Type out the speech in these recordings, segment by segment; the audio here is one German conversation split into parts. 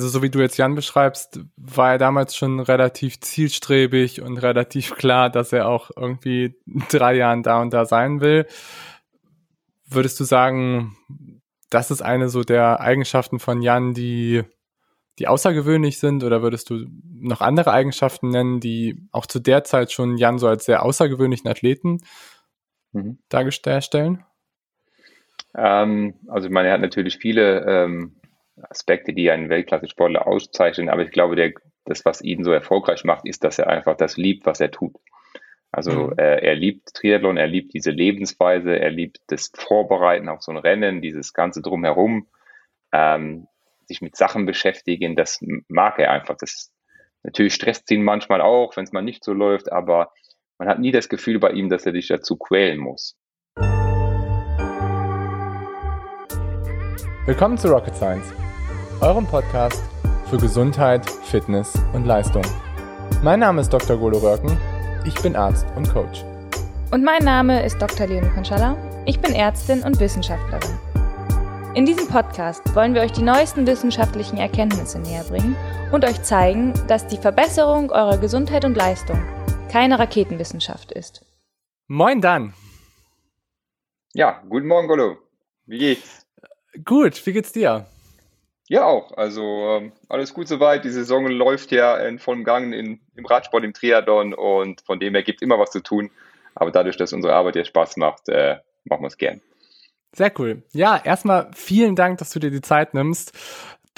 Also so wie du jetzt Jan beschreibst, war er damals schon relativ zielstrebig und relativ klar, dass er auch irgendwie drei Jahren da und da sein will. Würdest du sagen, das ist eine so der Eigenschaften von Jan, die, die außergewöhnlich sind? Oder würdest du noch andere Eigenschaften nennen, die auch zu der Zeit schon Jan so als sehr außergewöhnlichen Athleten mhm. darstellen? Ähm, also ich meine, er hat natürlich viele ähm, Aspekte, die einen Weltklasse-Sportler auszeichnen, aber ich glaube, der, das, was ihn so erfolgreich macht, ist, dass er einfach das liebt, was er tut. Also mhm. äh, er liebt Triathlon, er liebt diese Lebensweise, er liebt das Vorbereiten auf so ein Rennen, dieses ganze drumherum, ähm, sich mit Sachen beschäftigen, das mag er einfach. Das natürlich stresst ihn manchmal auch, wenn es mal nicht so läuft, aber man hat nie das Gefühl bei ihm, dass er sich dazu quälen muss. Willkommen zu Rocket Science, eurem Podcast für Gesundheit, Fitness und Leistung. Mein Name ist Dr. Golo Röcken, ich bin Arzt und Coach. Und mein Name ist Dr. Leonie Konschalla, ich bin Ärztin und Wissenschaftlerin. In diesem Podcast wollen wir euch die neuesten wissenschaftlichen Erkenntnisse näher bringen und euch zeigen, dass die Verbesserung eurer Gesundheit und Leistung keine Raketenwissenschaft ist. Moin dann! Ja, guten Morgen, Golo. Wie geht's? Gut, wie geht's dir? Ja, auch. Also ähm, alles gut soweit. Die Saison läuft ja in vollem Gang in, im Radsport, im Triathlon und von dem her gibt es immer was zu tun. Aber dadurch, dass unsere Arbeit ja Spaß macht, äh, machen wir es gern. Sehr cool. Ja, erstmal vielen Dank, dass du dir die Zeit nimmst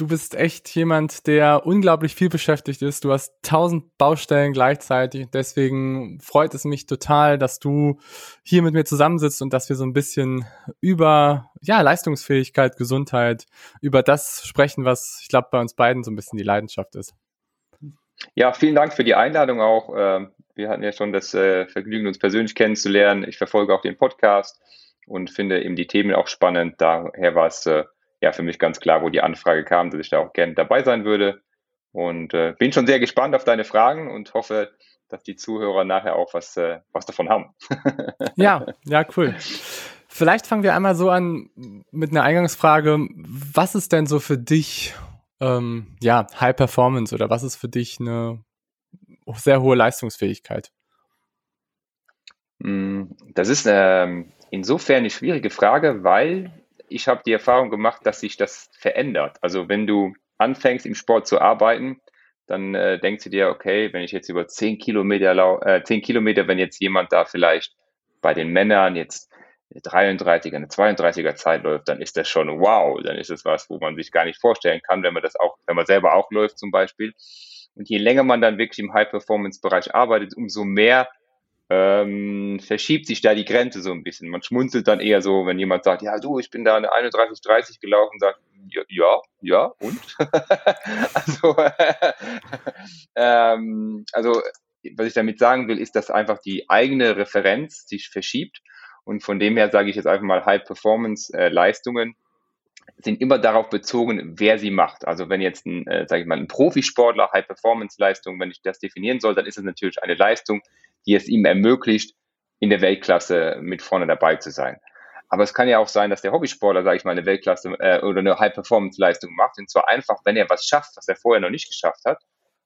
du bist echt jemand, der unglaublich viel beschäftigt ist. Du hast tausend Baustellen gleichzeitig. Deswegen freut es mich total, dass du hier mit mir zusammensitzt und dass wir so ein bisschen über ja, Leistungsfähigkeit, Gesundheit, über das sprechen, was ich glaube bei uns beiden so ein bisschen die Leidenschaft ist. Ja, vielen Dank für die Einladung auch. Ähm, wir hatten ja schon das äh, Vergnügen, uns persönlich kennenzulernen. Ich verfolge auch den Podcast und finde eben die Themen auch spannend. Daher war es äh, ja für mich ganz klar, wo die Anfrage kam, dass ich da auch gerne dabei sein würde. Und äh, bin schon sehr gespannt auf deine Fragen und hoffe, dass die Zuhörer nachher auch was, äh, was davon haben. ja, ja, cool. Vielleicht fangen wir einmal so an mit einer Eingangsfrage. Was ist denn so für dich ähm, ja, High Performance oder was ist für dich eine sehr hohe Leistungsfähigkeit? Hm, das ist ähm, insofern eine schwierige Frage, weil ich habe die Erfahrung gemacht, dass sich das verändert. Also wenn du anfängst im Sport zu arbeiten, dann äh, denkst du dir, okay, wenn ich jetzt über 10 Kilometer, äh, 10 Kilometer, wenn jetzt jemand da vielleicht bei den Männern jetzt eine 33er, eine 32er Zeit läuft, dann ist das schon wow, dann ist es was, wo man sich gar nicht vorstellen kann, wenn man das auch, wenn man selber auch läuft zum Beispiel. Und je länger man dann wirklich im High-Performance-Bereich arbeitet, umso mehr ähm, verschiebt sich da die Grenze so ein bisschen. Man schmunzelt dann eher so, wenn jemand sagt, ja du, ich bin da eine 31,30 gelaufen, sagt, ja, ja, und? also, ähm, also, was ich damit sagen will, ist, dass einfach die eigene Referenz sich verschiebt. Und von dem her sage ich jetzt einfach mal High-Performance-Leistungen äh, sind immer darauf bezogen, wer sie macht. Also wenn jetzt ein, äh, sage ich mal, ein Profisportler High-Performance-Leistung, wenn ich das definieren soll, dann ist es natürlich eine Leistung, die es ihm ermöglicht, in der Weltklasse mit vorne dabei zu sein. Aber es kann ja auch sein, dass der Hobbysportler, sage ich mal, eine Weltklasse äh, oder eine High-Performance-Leistung macht. Und zwar einfach, wenn er was schafft, was er vorher noch nicht geschafft hat.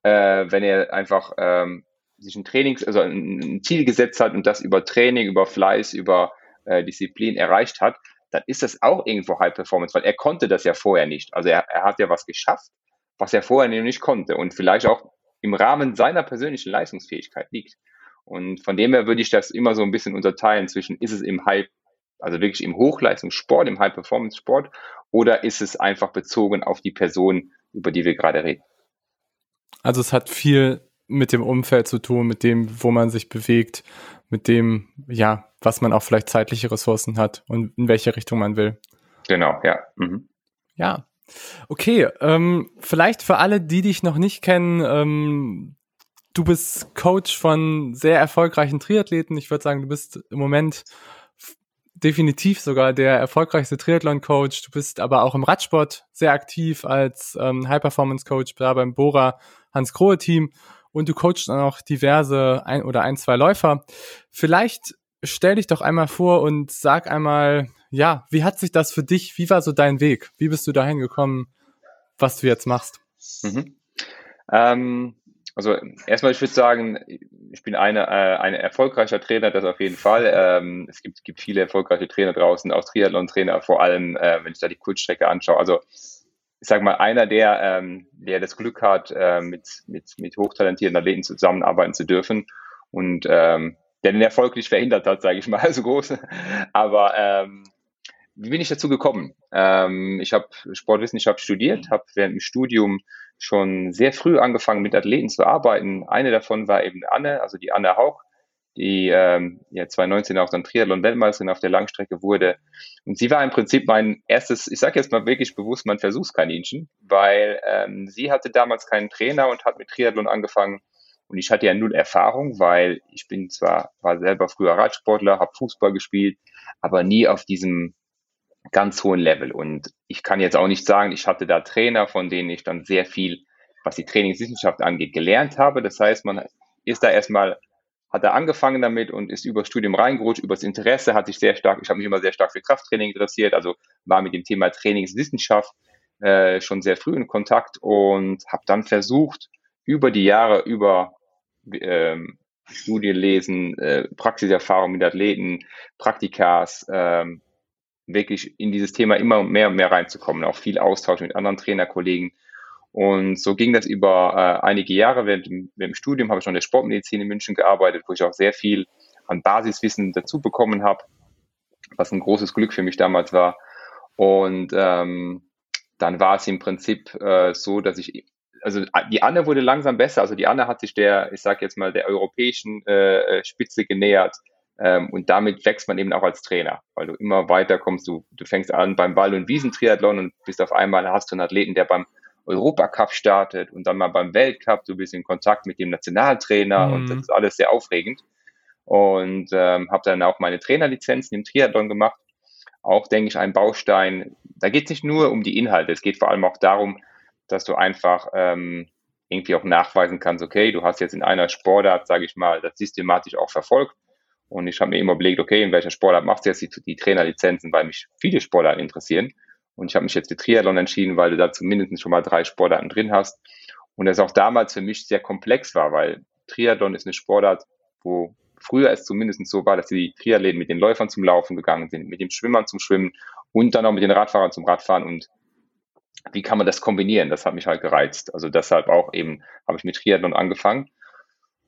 Äh, wenn er einfach ähm, sich ein Trainings, also ein, Ziel gesetzt hat und das über Training, über Fleiß, über äh, Disziplin erreicht hat, dann ist das auch irgendwo High Performance, weil er konnte das ja vorher nicht. Also er, er hat ja was geschafft, was er vorher noch nicht konnte und vielleicht auch im Rahmen seiner persönlichen Leistungsfähigkeit liegt. Und von dem her würde ich das immer so ein bisschen unterteilen zwischen, ist es im High, also wirklich im Hochleistungssport, im High-Performance-Sport, oder ist es einfach bezogen auf die Person, über die wir gerade reden? Also es hat viel mit dem Umfeld zu tun, mit dem, wo man sich bewegt, mit dem, ja, was man auch vielleicht zeitliche Ressourcen hat und in welche Richtung man will. Genau, ja. Mhm. Ja. Okay, ähm, vielleicht für alle, die dich noch nicht kennen, ähm, du bist Coach von sehr erfolgreichen Triathleten. Ich würde sagen, du bist im Moment definitiv sogar der erfolgreichste Triathlon-Coach. Du bist aber auch im Radsport sehr aktiv als ähm, High-Performance-Coach da beim Bora Hans-Grohe-Team und du coachst dann auch diverse ein oder ein, zwei Läufer. Vielleicht stell dich doch einmal vor und sag einmal, ja, wie hat sich das für dich, wie war so dein Weg? Wie bist du dahin gekommen, was du jetzt machst? Mhm. Ähm, also erstmal, ich würde sagen, ich bin eine, äh, ein erfolgreicher Trainer, das auf jeden Fall. Ähm, es gibt, gibt viele erfolgreiche Trainer draußen, auch Triathlon-Trainer, vor allem, äh, wenn ich da die Kurzstrecke anschaue. Also ich sage mal, einer, der, ähm, der das Glück hat, äh, mit, mit, mit hochtalentierten Athleten zusammenarbeiten zu dürfen und ähm, der den Erfolg nicht verhindert hat, sage ich mal, so groß. Aber ähm, wie bin ich dazu gekommen? Ähm, ich habe Sportwissenschaft studiert, habe während dem Studium schon sehr früh angefangen, mit Athleten zu arbeiten. Eine davon war eben Anne, also die Anne Hauch, die ähm, ja 2019 auch dann Triathlon-Weltmeisterin auf der Langstrecke wurde. Und sie war im Prinzip mein erstes, ich sage jetzt mal wirklich bewusst, mein Versuchskaninchen, weil ähm, sie hatte damals keinen Trainer und hat mit Triathlon angefangen. Und ich hatte ja null Erfahrung, weil ich bin zwar, war selber früher Radsportler, habe Fußball gespielt, aber nie auf diesem ganz hohen Level. Und ich kann jetzt auch nicht sagen, ich hatte da Trainer, von denen ich dann sehr viel, was die Trainingswissenschaft angeht, gelernt habe. Das heißt, man ist da erstmal, hat da angefangen damit und ist über Studium reingerutscht, übers Interesse hat sich sehr stark, ich habe mich immer sehr stark für Krafttraining interessiert, also war mit dem Thema Trainingswissenschaft äh, schon sehr früh in Kontakt und habe dann versucht, über die Jahre, über ähm, Studien äh, Praxiserfahrung mit Athleten, Praktikas, ähm, wirklich in dieses Thema immer mehr und mehr reinzukommen, auch viel Austausch mit anderen Trainerkollegen. Und so ging das über äh, einige Jahre. Während während dem Studium habe ich schon in der Sportmedizin in München gearbeitet, wo ich auch sehr viel an Basiswissen dazu bekommen habe, was ein großes Glück für mich damals war. Und ähm, dann war es im Prinzip äh, so, dass ich, also die Anne wurde langsam besser. Also die Anne hat sich der, ich sage jetzt mal, der europäischen äh, Spitze genähert. Ähm, und damit wächst man eben auch als Trainer, weil du immer weiter kommst. Du, du fängst an beim Ball- und Wiesentriathlon und bist auf einmal, hast du einen Athleten, der beim Europacup startet und dann mal beim Weltcup. Du bist in Kontakt mit dem Nationaltrainer mhm. und das ist alles sehr aufregend. Und ähm, habe dann auch meine Trainerlizenzen im Triathlon gemacht. Auch, denke ich, ein Baustein. Da geht es nicht nur um die Inhalte, es geht vor allem auch darum, dass du einfach ähm, irgendwie auch nachweisen kannst, okay, du hast jetzt in einer Sportart, sage ich mal, das systematisch auch verfolgt und ich habe mir immer überlegt, okay, in welcher Sportart machst du jetzt die, die Trainerlizenzen, weil mich viele Sportarten interessieren. Und ich habe mich jetzt für Triathlon entschieden, weil du da zumindest schon mal drei Sportarten drin hast. Und das auch damals für mich sehr komplex war, weil Triathlon ist eine Sportart, wo früher es zumindest so war, dass die Triathleten mit den Läufern zum Laufen gegangen sind, mit den Schwimmern zum Schwimmen und dann auch mit den Radfahrern zum Radfahren. Und wie kann man das kombinieren? Das hat mich halt gereizt. Also deshalb auch eben habe ich mit Triathlon angefangen.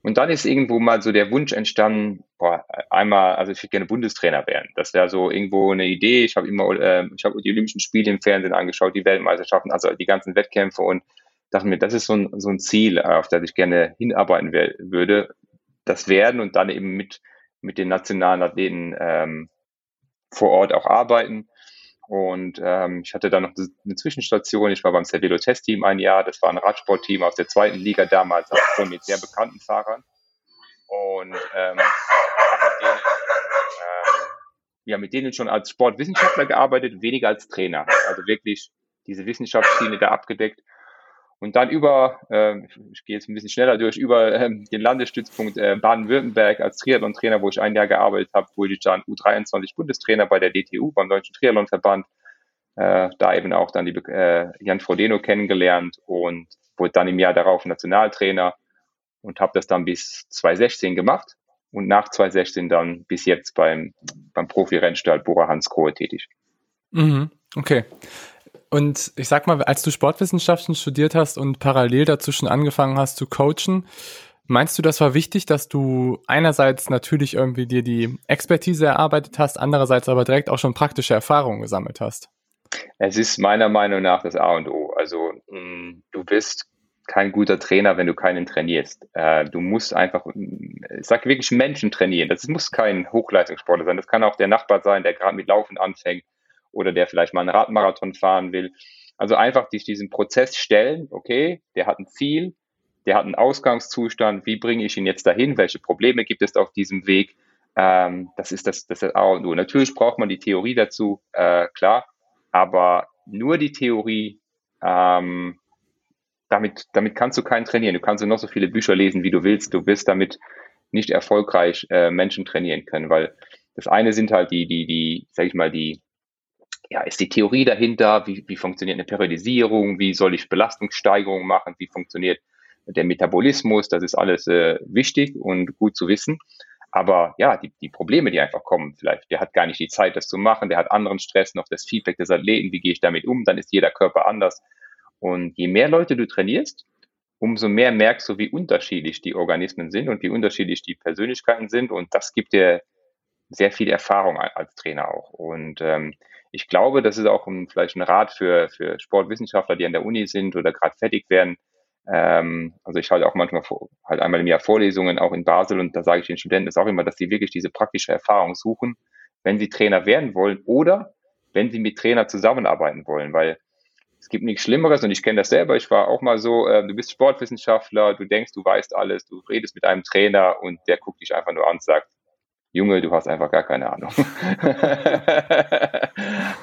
Und dann ist irgendwo mal so der Wunsch entstanden, boah, einmal, also ich würde gerne Bundestrainer werden. Das wäre so irgendwo eine Idee. Ich habe immer, äh, ich habe die Olympischen Spiele im Fernsehen angeschaut, die Weltmeisterschaften, also die ganzen Wettkämpfe und dachte mir, das ist so ein, so ein Ziel, auf das ich gerne hinarbeiten würde. Das werden und dann eben mit, mit den nationalen Athleten ähm, vor Ort auch arbeiten. Und ähm, ich hatte dann noch eine Zwischenstation. Ich war beim Cervelo Test Team ein Jahr. Das war ein Radsportteam aus der zweiten Liga damals, auch schon mit sehr bekannten Fahrern. Und ähm, mit denen, ähm, ja, mit denen schon als Sportwissenschaftler gearbeitet, weniger als Trainer. Also wirklich diese Wissenschaftsschiene da abgedeckt. Und dann über, äh, ich gehe jetzt ein bisschen schneller durch, über äh, den Landesstützpunkt äh, Baden-Württemberg als Triathlon-Trainer, wo ich ein Jahr gearbeitet habe, wurde ich dann U23-Bundestrainer bei der DTU, beim Deutschen Triathlon-Verband. Äh, da eben auch dann die äh, Jan Frodeno kennengelernt und wurde dann im Jahr darauf Nationaltrainer und habe das dann bis 2016 gemacht und nach 2016 dann bis jetzt beim, beim Profi-Rennstall Bora Hans Grohe tätig. Mhm, okay. Und ich sag mal, als du Sportwissenschaften studiert hast und parallel dazu schon angefangen hast zu coachen, meinst du, das war wichtig, dass du einerseits natürlich irgendwie dir die Expertise erarbeitet hast, andererseits aber direkt auch schon praktische Erfahrungen gesammelt hast? Es ist meiner Meinung nach das A und O. Also mm, du bist kein guter Trainer, wenn du keinen trainierst. Äh, du musst einfach, ich sag wirklich Menschen trainieren. Das muss kein Hochleistungssportler sein. Das kann auch der Nachbar sein, der gerade mit Laufen anfängt oder der vielleicht mal einen Radmarathon fahren will. Also einfach sich diesen Prozess stellen, okay, der hat ein Ziel, der hat einen Ausgangszustand, wie bringe ich ihn jetzt dahin, welche Probleme gibt es auf diesem Weg, ähm, das ist das, das ist A und O. Natürlich braucht man die Theorie dazu, äh, klar, aber nur die Theorie, ähm, damit, damit kannst du keinen trainieren. Du kannst noch so viele Bücher lesen, wie du willst. Du wirst damit nicht erfolgreich äh, Menschen trainieren können, weil das eine sind halt die, die, die, sag ich mal, die ja, ist die Theorie dahinter, wie, wie funktioniert eine Periodisierung, wie soll ich Belastungssteigerung machen, wie funktioniert der Metabolismus, das ist alles äh, wichtig und gut zu wissen. Aber ja, die, die Probleme, die einfach kommen, vielleicht, der hat gar nicht die Zeit, das zu machen, der hat anderen Stress, noch das Feedback des Athleten, wie gehe ich damit um, dann ist jeder Körper anders. Und je mehr Leute du trainierst, umso mehr merkst du, wie unterschiedlich die Organismen sind und wie unterschiedlich die Persönlichkeiten sind. Und das gibt dir sehr viel Erfahrung als Trainer auch. Und ähm, ich glaube, das ist auch ein, vielleicht ein Rat für, für Sportwissenschaftler, die an der Uni sind oder gerade fertig werden. Ähm, also ich halte auch manchmal vor, halt einmal im Jahr Vorlesungen auch in Basel und da sage ich den Studenten das auch immer, dass sie wirklich diese praktische Erfahrung suchen, wenn sie Trainer werden wollen oder wenn sie mit Trainer zusammenarbeiten wollen, weil es gibt nichts Schlimmeres und ich kenne das selber. Ich war auch mal so, äh, du bist Sportwissenschaftler, du denkst, du weißt alles, du redest mit einem Trainer und der guckt dich einfach nur an und sagt, Junge, du hast einfach gar keine Ahnung.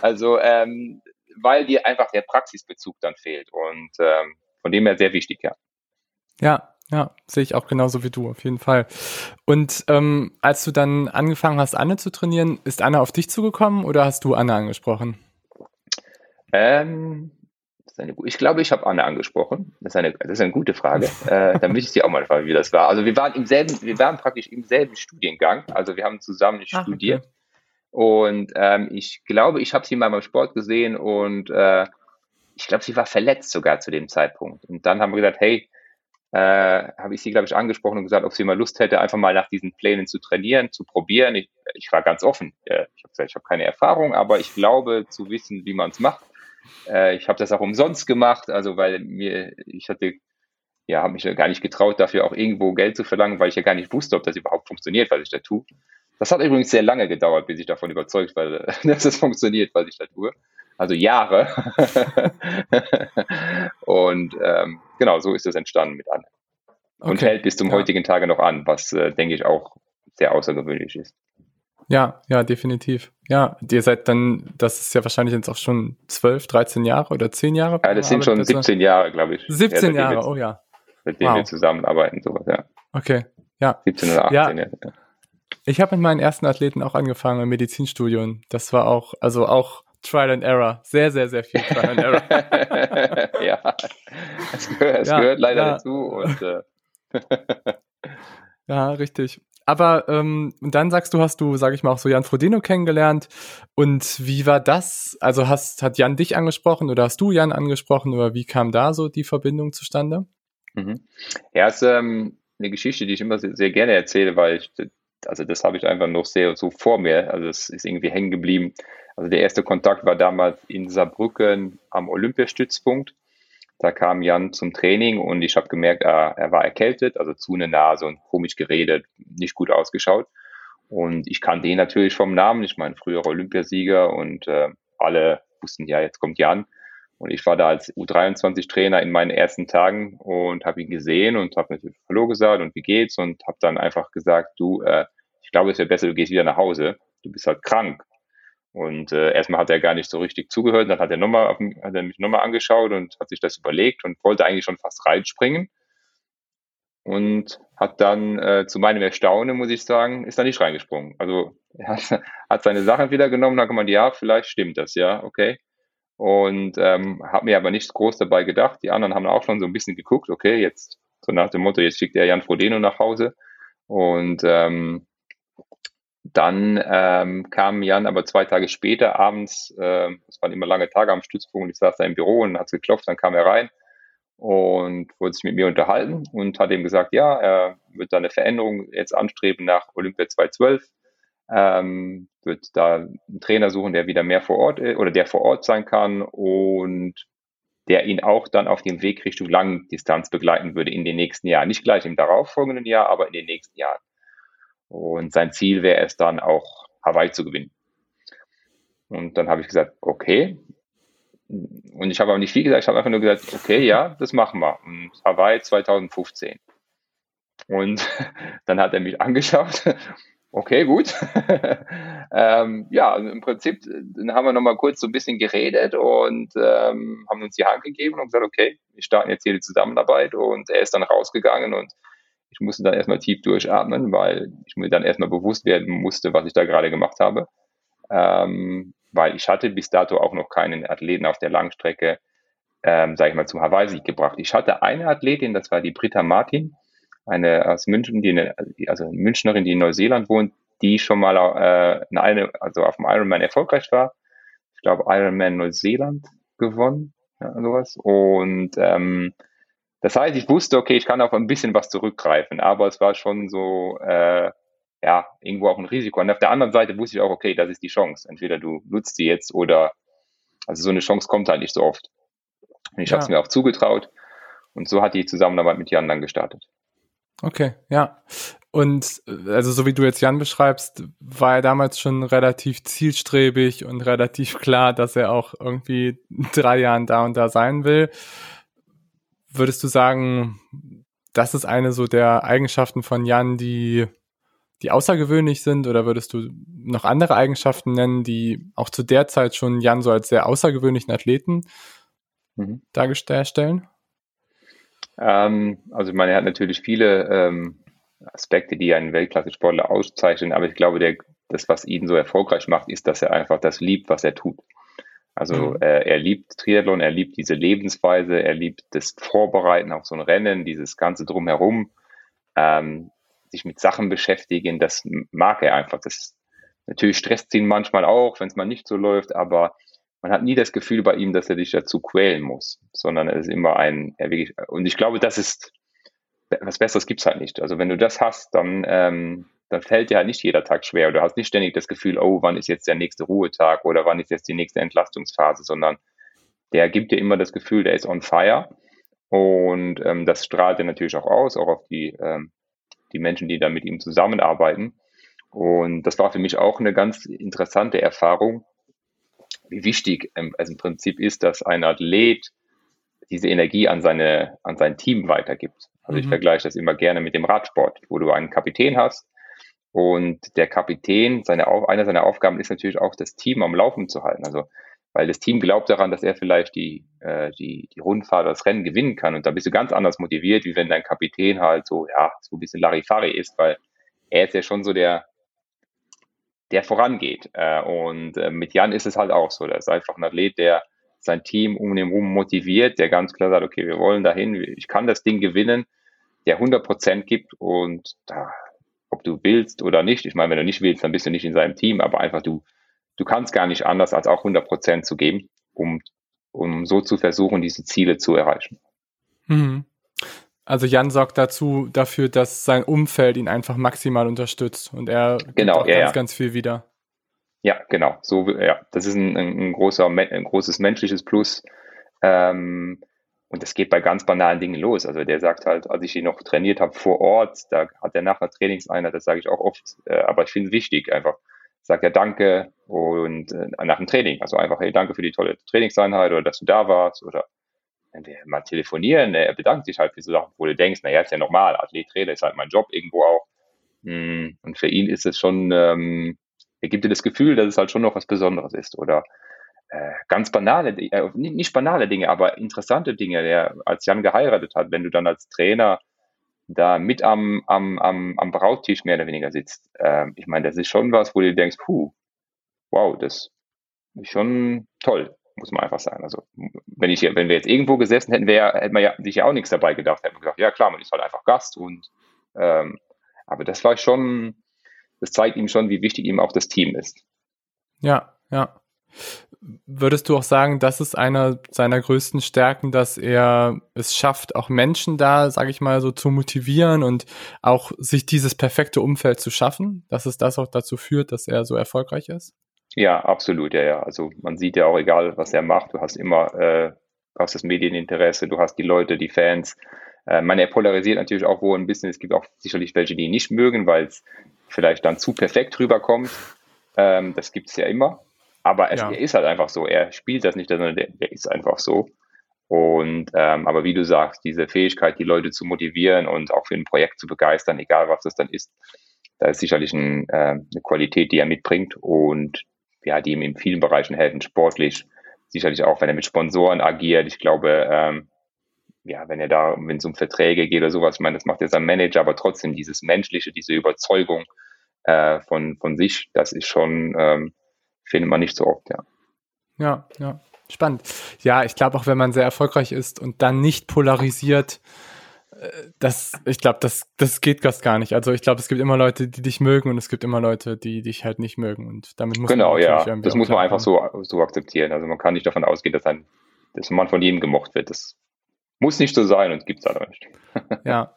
also, ähm, weil dir einfach der Praxisbezug dann fehlt und ähm, von dem her sehr wichtig, ja. Ja, ja, sehe ich auch genauso wie du, auf jeden Fall. Und ähm, als du dann angefangen hast, Anne zu trainieren, ist Anne auf dich zugekommen oder hast du Anne angesprochen? Ähm, eine, ich glaube, ich habe Anne angesprochen. Das ist eine, das ist eine gute Frage. äh, dann möchte ich dir auch mal fragen, wie das war. Also wir waren im selben, wir waren praktisch im selben Studiengang. Also wir haben zusammen Ach, studiert. Okay. Und ähm, ich glaube, ich habe sie mal beim Sport gesehen und äh, ich glaube, sie war verletzt sogar zu dem Zeitpunkt. Und dann haben wir gesagt, hey, äh, habe ich sie, glaube ich, angesprochen und gesagt, ob sie mal Lust hätte, einfach mal nach diesen Plänen zu trainieren, zu probieren. Ich, ich war ganz offen. ich habe gesagt, ich habe keine Erfahrung, aber ich glaube zu wissen, wie man es macht. Äh, ich habe das auch umsonst gemacht, also weil mir, ich hatte, ja, habe mich gar nicht getraut, dafür auch irgendwo Geld zu verlangen, weil ich ja gar nicht wusste, ob das überhaupt funktioniert, was ich da tue. Das hat übrigens sehr lange gedauert, bis ich davon überzeugt war, dass es funktioniert, was ich da tue. Also Jahre. und ähm, genau, so ist es entstanden mit Anne. Und okay. hält bis zum ja. heutigen Tage noch an, was, äh, denke ich, auch sehr außergewöhnlich ist. Ja, ja, definitiv. Ja, ihr seid dann, das ist ja wahrscheinlich jetzt auch schon 12, 13 Jahre oder 10 Jahre? Ja, das sind schon 17 Jahre, glaube ich. 17 ja, Jahre, oh ja. Seitdem wow. wir zusammenarbeiten, sowas, ja. Okay, ja. 17 oder 18, ja. ja. Ich habe mit meinen ersten Athleten auch angefangen im Medizinstudium. Das war auch, also auch Trial and Error. Sehr, sehr, sehr viel Trial and Error. ja, es gehört, ja, gehört leider ja. dazu. Und, äh ja, richtig. Aber ähm, dann sagst du, hast du, sage ich mal, auch so Jan Frodeno kennengelernt. Und wie war das? Also hast, hat Jan dich angesprochen oder hast du Jan angesprochen oder wie kam da so die Verbindung zustande? Mhm. Ja, es ist ähm, eine Geschichte, die ich immer sehr, sehr gerne erzähle, weil ich, also das habe ich einfach noch sehr so vor mir. Also es ist irgendwie hängen geblieben. Also der erste Kontakt war damals in Saarbrücken am Olympiastützpunkt. Da kam Jan zum Training und ich habe gemerkt, er, er war erkältet, also zu eine Nase und komisch geredet, nicht gut ausgeschaut. Und ich kannte ihn natürlich vom Namen, ich meine, früherer Olympiasieger und äh, alle wussten, ja, jetzt kommt Jan. Und ich war da als U23-Trainer in meinen ersten Tagen und habe ihn gesehen und habe natürlich Hallo gesagt und wie geht's und habe dann einfach gesagt, du, äh, ich glaube, es wäre besser, du gehst wieder nach Hause. Du bist halt krank. Und äh, erstmal hat er gar nicht so richtig zugehört, dann hat er, nochmal hat er mich nochmal angeschaut und hat sich das überlegt und wollte eigentlich schon fast reinspringen. Und hat dann äh, zu meinem Erstaunen, muss ich sagen, ist da nicht reingesprungen. Also er hat, hat seine Sachen wieder genommen, dann kann man, ja, vielleicht stimmt das, ja, okay. Und ähm, hat mir aber nichts groß dabei gedacht. Die anderen haben auch schon so ein bisschen geguckt, okay, jetzt so nach dem Motto, jetzt schickt er Jan Frodeno nach Hause. Und ähm, dann ähm, kam Jan aber zwei Tage später abends, äh, es waren immer lange Tage am Stützpunkt, ich saß da im Büro und hat geklopft, dann kam er rein und wollte sich mit mir unterhalten und hat ihm gesagt, ja, er wird da eine Veränderung jetzt anstreben nach Olympia 2012, ähm, wird da einen Trainer suchen, der wieder mehr vor Ort oder der vor Ort sein kann und der ihn auch dann auf dem Weg Richtung Langdistanz begleiten würde in den nächsten Jahren. Nicht gleich im darauffolgenden Jahr, aber in den nächsten Jahren. Und sein Ziel wäre es dann auch, Hawaii zu gewinnen. Und dann habe ich gesagt, okay. Und ich habe aber nicht viel gesagt, ich habe einfach nur gesagt, okay, ja, das machen wir. Und Hawaii 2015. Und dann hat er mich angeschaut. Okay, gut. ähm, ja, also im Prinzip dann haben wir nochmal kurz so ein bisschen geredet und ähm, haben uns die Hand gegeben und gesagt, okay, wir starten jetzt hier die Zusammenarbeit. Und er ist dann rausgegangen und ich musste dann erstmal tief durchatmen, weil ich mir dann erstmal bewusst werden musste, was ich da gerade gemacht habe. Ähm, weil ich hatte bis dato auch noch keinen Athleten auf der Langstrecke, ähm, sage ich mal, zum Hawaii-Sieg gebracht. Ich hatte eine Athletin, das war die Britta Martin, eine aus München, die eine, also eine Münchnerin, die in Neuseeland wohnt, die schon mal äh, eine, also auf dem Ironman erfolgreich war. Ich glaube, Ironman Neuseeland gewonnen, ja, sowas. Und ähm, das heißt, ich wusste, okay, ich kann auf ein bisschen was zurückgreifen, aber es war schon so, äh, ja, irgendwo auch ein Risiko. Und auf der anderen Seite wusste ich auch, okay, das ist die Chance. Entweder du nutzt sie jetzt oder, also so eine Chance kommt halt nicht so oft. Und ich ja. habe es mir auch zugetraut. Und so hat die Zusammenarbeit mit Jan dann gestartet. Okay, ja. Und also so wie du jetzt Jan beschreibst, war er damals schon relativ zielstrebig und relativ klar, dass er auch irgendwie drei Jahren da und da sein will. Würdest du sagen, das ist eine so der Eigenschaften von Jan, die, die außergewöhnlich sind? Oder würdest du noch andere Eigenschaften nennen, die auch zu der Zeit schon Jan so als sehr außergewöhnlichen Athleten mhm. darstellen? Ähm, also ich meine, er hat natürlich viele ähm, Aspekte, die einen Weltklasse-Sportler auszeichnen, aber ich glaube, der, das, was ihn so erfolgreich macht, ist, dass er einfach das liebt, was er tut. Also mhm. äh, er liebt Triathlon, er liebt diese Lebensweise, er liebt das Vorbereiten auf so ein Rennen, dieses ganze drumherum, ähm, sich mit Sachen beschäftigen, das mag er einfach. Das natürlich stresst ihn manchmal auch, wenn es mal nicht so läuft, aber man hat nie das Gefühl bei ihm, dass er dich dazu quälen muss, sondern es ist immer ein, er wirklich, und ich glaube, das ist, was Besseres gibt's halt nicht. Also wenn du das hast, dann, ähm, dann fällt dir halt nicht jeder Tag schwer. Du hast nicht ständig das Gefühl, oh, wann ist jetzt der nächste Ruhetag oder wann ist jetzt die nächste Entlastungsphase, sondern der gibt dir immer das Gefühl, der ist on fire. Und ähm, das strahlt er natürlich auch aus, auch auf die, ähm, die Menschen, die da mit ihm zusammenarbeiten. Und das war für mich auch eine ganz interessante Erfahrung, wie wichtig ähm, es im Prinzip ist, dass ein Athlet diese Energie an seine, an sein Team weitergibt. Also mhm. ich vergleiche das immer gerne mit dem Radsport, wo du einen Kapitän hast und der Kapitän, seine, eine seiner Aufgaben ist natürlich auch, das Team am Laufen zu halten. Also weil das Team glaubt daran, dass er vielleicht die, äh, die, die Rundfahrt oder das Rennen gewinnen kann. Und da bist du ganz anders motiviert, wie wenn dein Kapitän halt so, ja, so ein bisschen Larifari ist, weil er ist ja schon so der, der vorangeht. Äh, und äh, mit Jan ist es halt auch so. Der ist einfach ein Athlet, der sein Team um ihn herum motiviert, der ganz klar sagt, okay, wir wollen dahin, ich kann das Ding gewinnen, der 100 Prozent gibt und da, ob du willst oder nicht, ich meine, wenn du nicht willst, dann bist du nicht in seinem Team, aber einfach du, du kannst gar nicht anders, als auch 100 Prozent zu geben, um, um so zu versuchen, diese Ziele zu erreichen. Mhm. Also Jan sorgt dazu dafür, dass sein Umfeld ihn einfach maximal unterstützt und er genau, gibt ja, ganz, ja. ganz viel wieder. Ja, genau. So, ja, das ist ein, ein, großer, ein großes menschliches Plus. Ähm, das geht bei ganz banalen Dingen los. Also der sagt halt, als ich ihn noch trainiert habe vor Ort, da hat er nach einer Trainingseinheit, das sage ich auch oft, äh, aber ich finde es wichtig, einfach sagt er Danke und äh, nach dem Training. Also einfach, hey, danke für die tolle Trainingseinheit oder dass du da warst oder wenn wir mal telefonieren, er bedankt sich halt für so Sachen, wo du denkst, naja, ist ja normal, Athlet, Trainer ist halt mein Job irgendwo auch. Hm, und für ihn ist es schon, ähm, er gibt dir das Gefühl, dass es halt schon noch was Besonderes ist. Oder äh, ganz banale, äh, nicht banale Dinge, aber interessante Dinge, der als Jan geheiratet hat, wenn du dann als Trainer da mit am, am, am, am Brauttisch mehr oder weniger sitzt. Ähm, ich meine, das ist schon was, wo du denkst, puh, wow, das ist schon toll muss man einfach sagen. Also wenn ich wenn wir jetzt irgendwo gesessen hätten, wäre, hätte man ja sich ja auch nichts dabei gedacht. Hätten wir gesagt, ja klar, man ist halt einfach Gast und ähm, aber das war schon, das zeigt ihm schon, wie wichtig ihm auch das Team ist. Ja, ja. Würdest du auch sagen, das ist einer seiner größten Stärken, dass er es schafft, auch Menschen da, sage ich mal, so zu motivieren und auch sich dieses perfekte Umfeld zu schaffen, dass es das auch dazu führt, dass er so erfolgreich ist? Ja, absolut, ja, ja. Also man sieht ja auch, egal was er macht, du hast immer, äh, hast das Medieninteresse, du hast die Leute, die Fans. Äh, man, er polarisiert natürlich auch wohl ein bisschen. Es gibt auch sicherlich welche, die ihn nicht mögen, weil es vielleicht dann zu perfekt rüberkommt. Ähm, das gibt es ja immer. Aber es, ja. er ist halt einfach so. Er spielt das nicht, sondern der, der ist einfach so. Und ähm, aber wie du sagst, diese Fähigkeit, die Leute zu motivieren und auch für ein Projekt zu begeistern, egal was das dann ist, da ist sicherlich ein, äh, eine Qualität, die er mitbringt. Und ja, die ihm in vielen Bereichen helfen, sportlich, sicherlich auch, wenn er mit Sponsoren agiert. Ich glaube, ähm, ja, wenn er da, wenn es um Verträge geht oder sowas, ich meine, das macht er sein Manager, aber trotzdem dieses Menschliche, diese Überzeugung äh, von, von sich, das ist schon, ähm, findet man nicht so oft, ja. Ja, ja. Spannend. Ja, ich glaube auch, wenn man sehr erfolgreich ist und dann nicht polarisiert, äh, das, ich glaube, das, das geht fast gar nicht. Also ich glaube, es gibt immer Leute, die dich mögen und es gibt immer Leute, die dich halt nicht mögen. Und damit muss genau, man ja, das muss man einfach so, so akzeptieren. Also man kann nicht davon ausgehen, dass ein, dass man von jedem gemocht wird. Das muss nicht so sein und gibt es aber nicht. ja.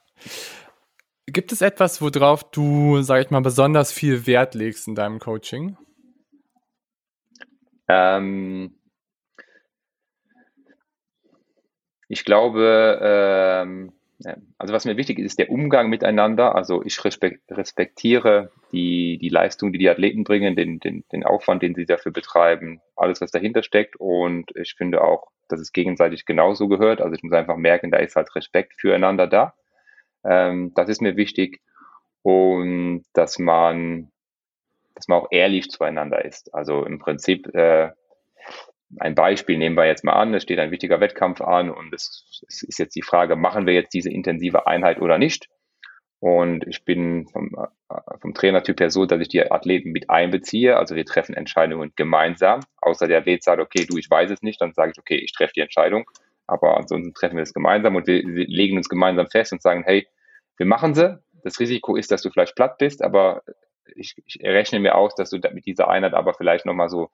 Gibt es etwas, worauf du, sag ich mal, besonders viel Wert legst in deinem Coaching? Ähm, ich glaube, ähm, also was mir wichtig ist, ist der Umgang miteinander. Also ich respektiere die, die Leistung, die die Athleten bringen, den, den, den Aufwand, den sie dafür betreiben, alles, was dahinter steckt. Und ich finde auch, dass es gegenseitig genauso gehört. Also ich muss einfach merken, da ist halt Respekt füreinander da. Ähm, das ist mir wichtig. Und dass man, dass man auch ehrlich zueinander ist. Also im Prinzip, äh, ein Beispiel nehmen wir jetzt mal an, es steht ein wichtiger Wettkampf an und es, es ist jetzt die Frage, machen wir jetzt diese intensive Einheit oder nicht? Und ich bin vom, äh, vom Trainertyp her so, dass ich die Athleten mit einbeziehe. Also wir treffen Entscheidungen gemeinsam. Außer der Athlet sagt, okay, du, ich weiß es nicht, dann sage ich, okay, ich treffe die Entscheidung. Aber ansonsten treffen wir es gemeinsam und wir, wir legen uns gemeinsam fest und sagen, hey, wir machen sie. Das Risiko ist, dass du vielleicht platt bist, aber ich, ich rechne mir aus, dass du mit dieser Einheit aber vielleicht nochmal so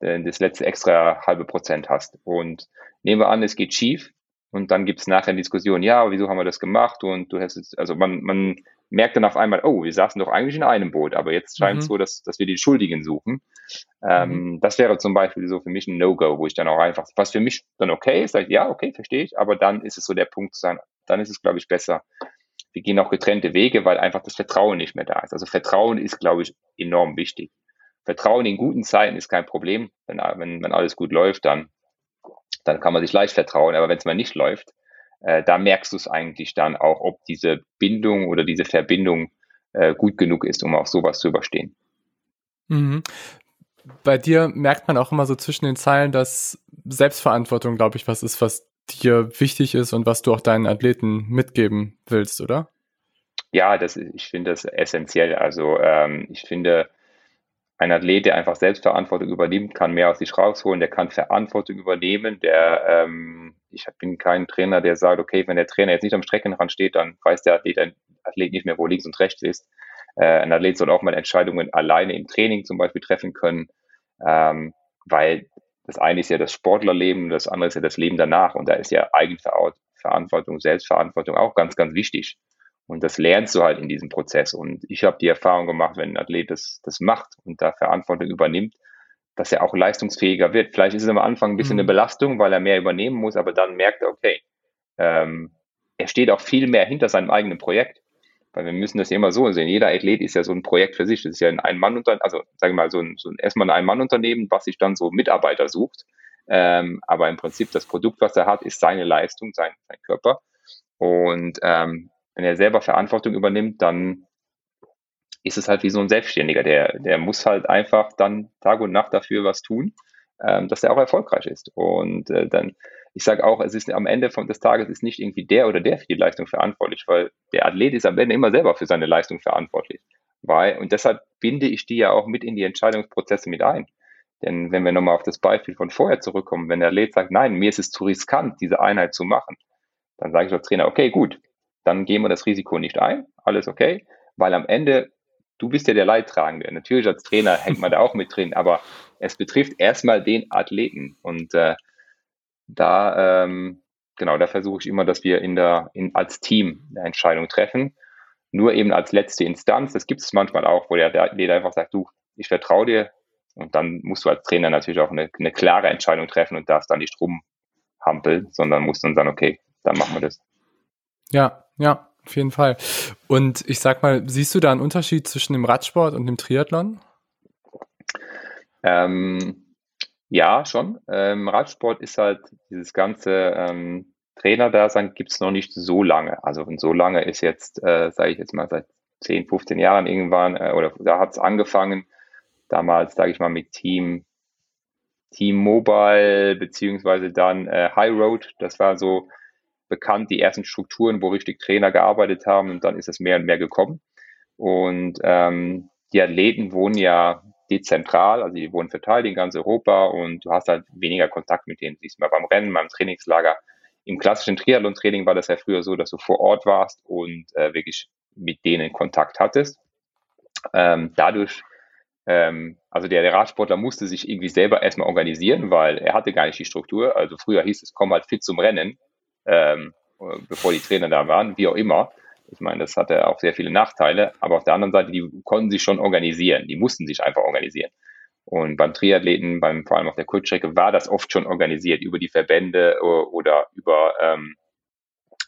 äh, das letzte extra halbe Prozent hast. Und nehmen wir an, es geht schief und dann gibt es nachher eine Diskussion, ja, wieso haben wir das gemacht? Und du hast jetzt, also man, man merkt dann auf einmal, oh, wir saßen doch eigentlich in einem Boot, aber jetzt scheint es mhm. so, dass, dass wir die Schuldigen suchen. Ähm, mhm. Das wäre zum Beispiel so für mich ein No-Go, wo ich dann auch einfach, was für mich dann okay ist, sage ich, ja, okay, verstehe ich, aber dann ist es so der Punkt zu sagen, dann ist es, glaube ich, besser. Wir gehen auch getrennte Wege, weil einfach das Vertrauen nicht mehr da ist. Also Vertrauen ist, glaube ich, enorm wichtig. Vertrauen in guten Zeiten ist kein Problem. Wenn, wenn, wenn alles gut läuft, dann, dann kann man sich leicht vertrauen. Aber wenn es mal nicht läuft, äh, da merkst du es eigentlich dann auch, ob diese Bindung oder diese Verbindung äh, gut genug ist, um auch sowas zu überstehen. Mhm. Bei dir merkt man auch immer so zwischen den Zeilen, dass Selbstverantwortung, glaube ich, was ist, was dir wichtig ist und was du auch deinen Athleten mitgeben willst, oder? Ja, das, ich finde das essentiell. Also ähm, ich finde, ein Athlet, der einfach Selbstverantwortung übernimmt, kann mehr aus sich rausholen, der kann Verantwortung übernehmen, der, ähm, ich bin kein Trainer, der sagt, okay, wenn der Trainer jetzt nicht am Streckenrand steht, dann weiß der Athlet, ein Athlet nicht mehr, wo links und rechts ist. Äh, ein Athlet soll auch mal Entscheidungen alleine im Training zum Beispiel treffen können, ähm, weil das eine ist ja das Sportlerleben, das andere ist ja das Leben danach und da ist ja Eigenverantwortung, Selbstverantwortung auch ganz, ganz wichtig. Und das lernst du halt in diesem Prozess. Und ich habe die Erfahrung gemacht, wenn ein Athlet das, das macht und da Verantwortung übernimmt, dass er auch leistungsfähiger wird. Vielleicht ist es am Anfang ein bisschen mhm. eine Belastung, weil er mehr übernehmen muss, aber dann merkt er, okay, ähm, er steht auch viel mehr hinter seinem eigenen Projekt. Weil wir müssen das ja immer so sehen. Jeder Athlet ist ja so ein Projekt für sich. Das ist ja ein Ein-Mann-Unternehmen, also sagen wir mal, so ein, so ein erstmal ein Ein-Mann-Unternehmen, was sich dann so Mitarbeiter sucht. Ähm, aber im Prinzip das Produkt, was er hat, ist seine Leistung, sein, sein Körper. Und ähm, wenn er selber Verantwortung übernimmt, dann ist es halt wie so ein Selbstständiger. Der, der muss halt einfach dann Tag und Nacht dafür was tun, ähm, dass er auch erfolgreich ist. Und äh, dann, ich sage auch, es ist am Ende des Tages ist nicht irgendwie der oder der für die Leistung verantwortlich, weil der Athlet ist am Ende immer selber für seine Leistung verantwortlich. Weil, und deshalb binde ich die ja auch mit in die Entscheidungsprozesse mit ein. Denn wenn wir nochmal auf das Beispiel von vorher zurückkommen, wenn der Athlet sagt, nein, mir ist es zu riskant, diese Einheit zu machen, dann sage ich als Trainer, okay, gut, dann gehen wir das Risiko nicht ein, alles okay, weil am Ende, du bist ja der Leidtragende. Natürlich als Trainer hängt man da auch mit drin, aber es betrifft erstmal den Athleten und äh, da, ähm, genau, da versuche ich immer, dass wir in der, in, als Team eine Entscheidung treffen. Nur eben als letzte Instanz, das gibt es manchmal auch, wo der, der Athlet einfach sagt, du, ich vertraue dir, und dann musst du als Trainer natürlich auch eine, eine klare Entscheidung treffen und darfst dann nicht rumhampeln, sondern musst dann sagen, okay, dann machen wir das. Ja, ja, auf jeden Fall. Und ich sag mal, siehst du da einen Unterschied zwischen dem Radsport und dem Triathlon? Ähm, ja, schon. Ähm, Radsport ist halt dieses ganze ähm, Trainer-Dasein gibt es noch nicht so lange. Also so lange ist jetzt, äh, sage ich jetzt mal, seit 10, 15 Jahren irgendwann, äh, oder da hat es angefangen, damals, sage ich mal, mit Team, Team Mobile, beziehungsweise dann äh, High Road. Das war so bekannt, die ersten Strukturen, wo richtig Trainer gearbeitet haben und dann ist es mehr und mehr gekommen. Und ähm, die Athleten wohnen ja dezentral, also die wohnen verteilt in ganz Europa und du hast halt weniger Kontakt mit denen. Siehst mal beim Rennen, beim Trainingslager. Im klassischen Triathlon-Training war das ja früher so, dass du vor Ort warst und äh, wirklich mit denen Kontakt hattest. Ähm, dadurch, ähm, also der, der Radsportler musste sich irgendwie selber erstmal organisieren, weil er hatte gar nicht die Struktur. Also früher hieß es, komm halt fit zum Rennen, ähm, bevor die Trainer da waren, wie auch immer. Ich meine, das hatte auch sehr viele Nachteile, aber auf der anderen Seite, die konnten sich schon organisieren, die mussten sich einfach organisieren. Und beim Triathleten, beim, vor allem auf der Kurzstrecke, war das oft schon organisiert über die Verbände oder über, ähm,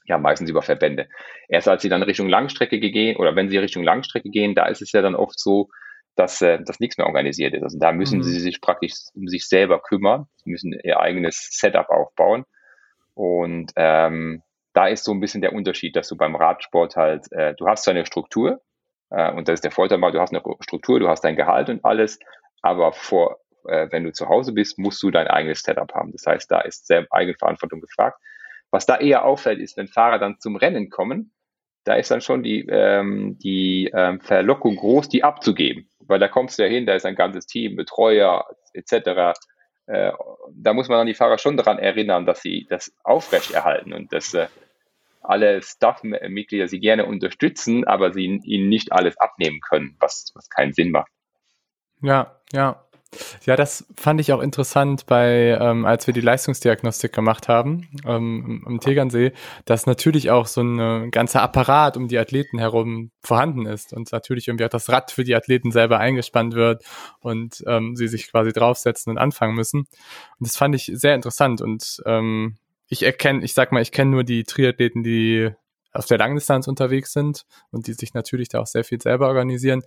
ja, meistens über Verbände. Erst als sie dann Richtung Langstrecke gehen oder wenn sie Richtung Langstrecke gehen, da ist es ja dann oft so, dass, äh, dass nichts mehr organisiert ist. Also da müssen mhm. sie sich praktisch um sich selber kümmern, sie müssen ihr eigenes Setup aufbauen. Und ähm, da ist so ein bisschen der Unterschied, dass du beim Radsport halt, äh, du hast eine Struktur äh, und das ist der Vorteil mal, du hast eine Struktur, du hast dein Gehalt und alles, aber vor, äh, wenn du zu Hause bist, musst du dein eigenes Setup haben. Das heißt, da ist sehr Eigenverantwortung gefragt. Was da eher auffällt, ist, wenn Fahrer dann zum Rennen kommen, da ist dann schon die, ähm, die ähm, Verlockung groß, die abzugeben. Weil da kommst du ja hin, da ist ein ganzes Team, Betreuer etc. Äh, da muss man dann die Fahrer schon daran erinnern, dass sie das aufrechterhalten und das äh, alle Staff-Mitglieder sie gerne unterstützen, aber sie ihnen nicht alles abnehmen können, was, was keinen Sinn macht. Ja, ja. Ja, das fand ich auch interessant bei, ähm, als wir die Leistungsdiagnostik gemacht haben ähm, am Tegernsee, dass natürlich auch so ein ganzer Apparat um die Athleten herum vorhanden ist und natürlich irgendwie auch das Rad für die Athleten selber eingespannt wird und ähm, sie sich quasi draufsetzen und anfangen müssen. Und das fand ich sehr interessant und ähm, ich erkenne, ich sag mal, ich kenne nur die Triathleten, die auf der Langdistanz unterwegs sind und die sich natürlich da auch sehr viel selber organisieren.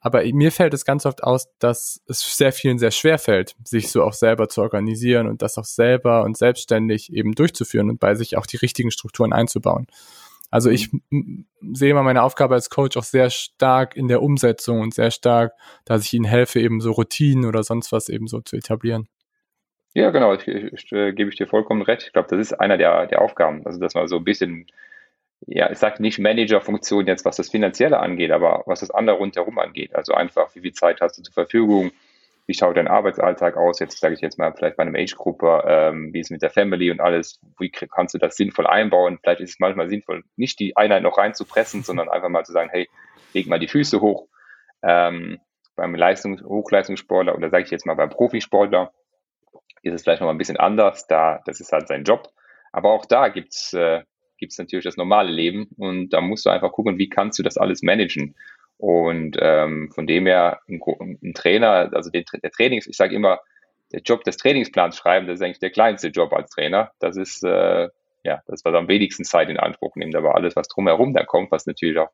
Aber mir fällt es ganz oft aus, dass es sehr vielen sehr schwer fällt, sich so auch selber zu organisieren und das auch selber und selbstständig eben durchzuführen und bei sich auch die richtigen Strukturen einzubauen. Also ich sehe immer meine Aufgabe als Coach auch sehr stark in der Umsetzung und sehr stark, dass ich ihnen helfe, eben so Routinen oder sonst was eben so zu etablieren. Ja, genau, ich, ich, ich, äh, gebe ich dir vollkommen recht. Ich glaube, das ist einer der, der Aufgaben. Also, dass man so ein bisschen, ja, ich sage nicht Managerfunktion jetzt, was das Finanzielle angeht, aber was das andere rundherum angeht. Also einfach, wie viel Zeit hast du zur Verfügung? Wie schaut dein Arbeitsalltag aus? Jetzt sage ich jetzt mal vielleicht bei einem Age-Gruppe, ähm, wie ist es mit der Family und alles? Wie kannst du das sinnvoll einbauen? Vielleicht ist es manchmal sinnvoll, nicht die Einheit noch reinzupressen, sondern einfach mal zu sagen, hey, leg mal die Füße hoch. Ähm, beim Leistungs Hochleistungssportler oder sage ich jetzt mal beim Profisportler, ist es vielleicht noch mal ein bisschen anders, da das ist halt sein Job. Aber auch da gibt's äh, gibt's natürlich das normale Leben und da musst du einfach gucken, wie kannst du das alles managen. Und ähm, von dem her ein, ein Trainer, also den, der Trainings, ich sage immer, der Job des Trainingsplans schreiben, das ist eigentlich der kleinste Job als Trainer. Das ist äh, ja das, was am wenigsten Zeit in Anspruch nimmt. Aber alles, was drumherum da kommt, was natürlich auch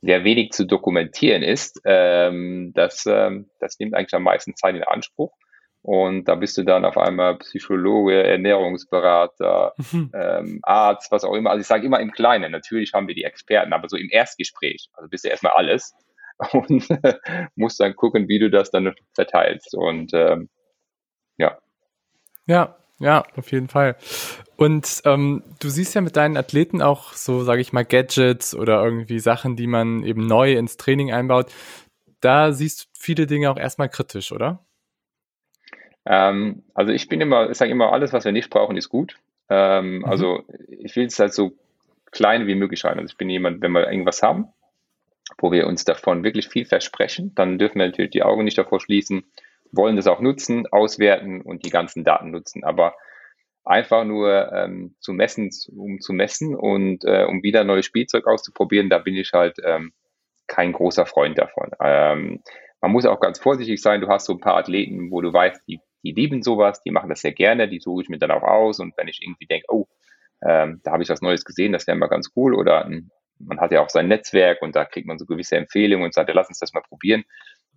sehr wenig zu dokumentieren ist, ähm, das, ähm, das nimmt eigentlich am meisten Zeit in Anspruch. Und da bist du dann auf einmal Psychologe, Ernährungsberater, mhm. ähm, Arzt, was auch immer. Also ich sage immer im Kleinen, natürlich haben wir die Experten, aber so im Erstgespräch, also bist du erstmal alles und musst dann gucken, wie du das dann verteilst. Und ähm, ja. Ja, ja, auf jeden Fall. Und ähm, du siehst ja mit deinen Athleten auch so, sage ich mal, Gadgets oder irgendwie Sachen, die man eben neu ins Training einbaut. Da siehst du viele Dinge auch erstmal kritisch, oder? Ähm, also ich bin immer, ich sage immer, alles, was wir nicht brauchen, ist gut. Ähm, mhm. Also ich will es halt so klein wie möglich rein. Also ich bin jemand, wenn wir irgendwas haben, wo wir uns davon wirklich viel versprechen, dann dürfen wir natürlich die Augen nicht davor schließen, wollen das auch nutzen, auswerten und die ganzen Daten nutzen. Aber einfach nur ähm, zu messen, um zu messen und äh, um wieder neues Spielzeug auszuprobieren, da bin ich halt ähm, kein großer Freund davon. Ähm, man muss auch ganz vorsichtig sein. Du hast so ein paar Athleten, wo du weißt, die die lieben sowas, die machen das sehr gerne, die suche ich mir dann auch aus und wenn ich irgendwie denke, oh, ähm, da habe ich was Neues gesehen, das wäre mal ganz cool oder ähm, man hat ja auch sein Netzwerk und da kriegt man so gewisse Empfehlungen und sagt, ja, lass uns das mal probieren,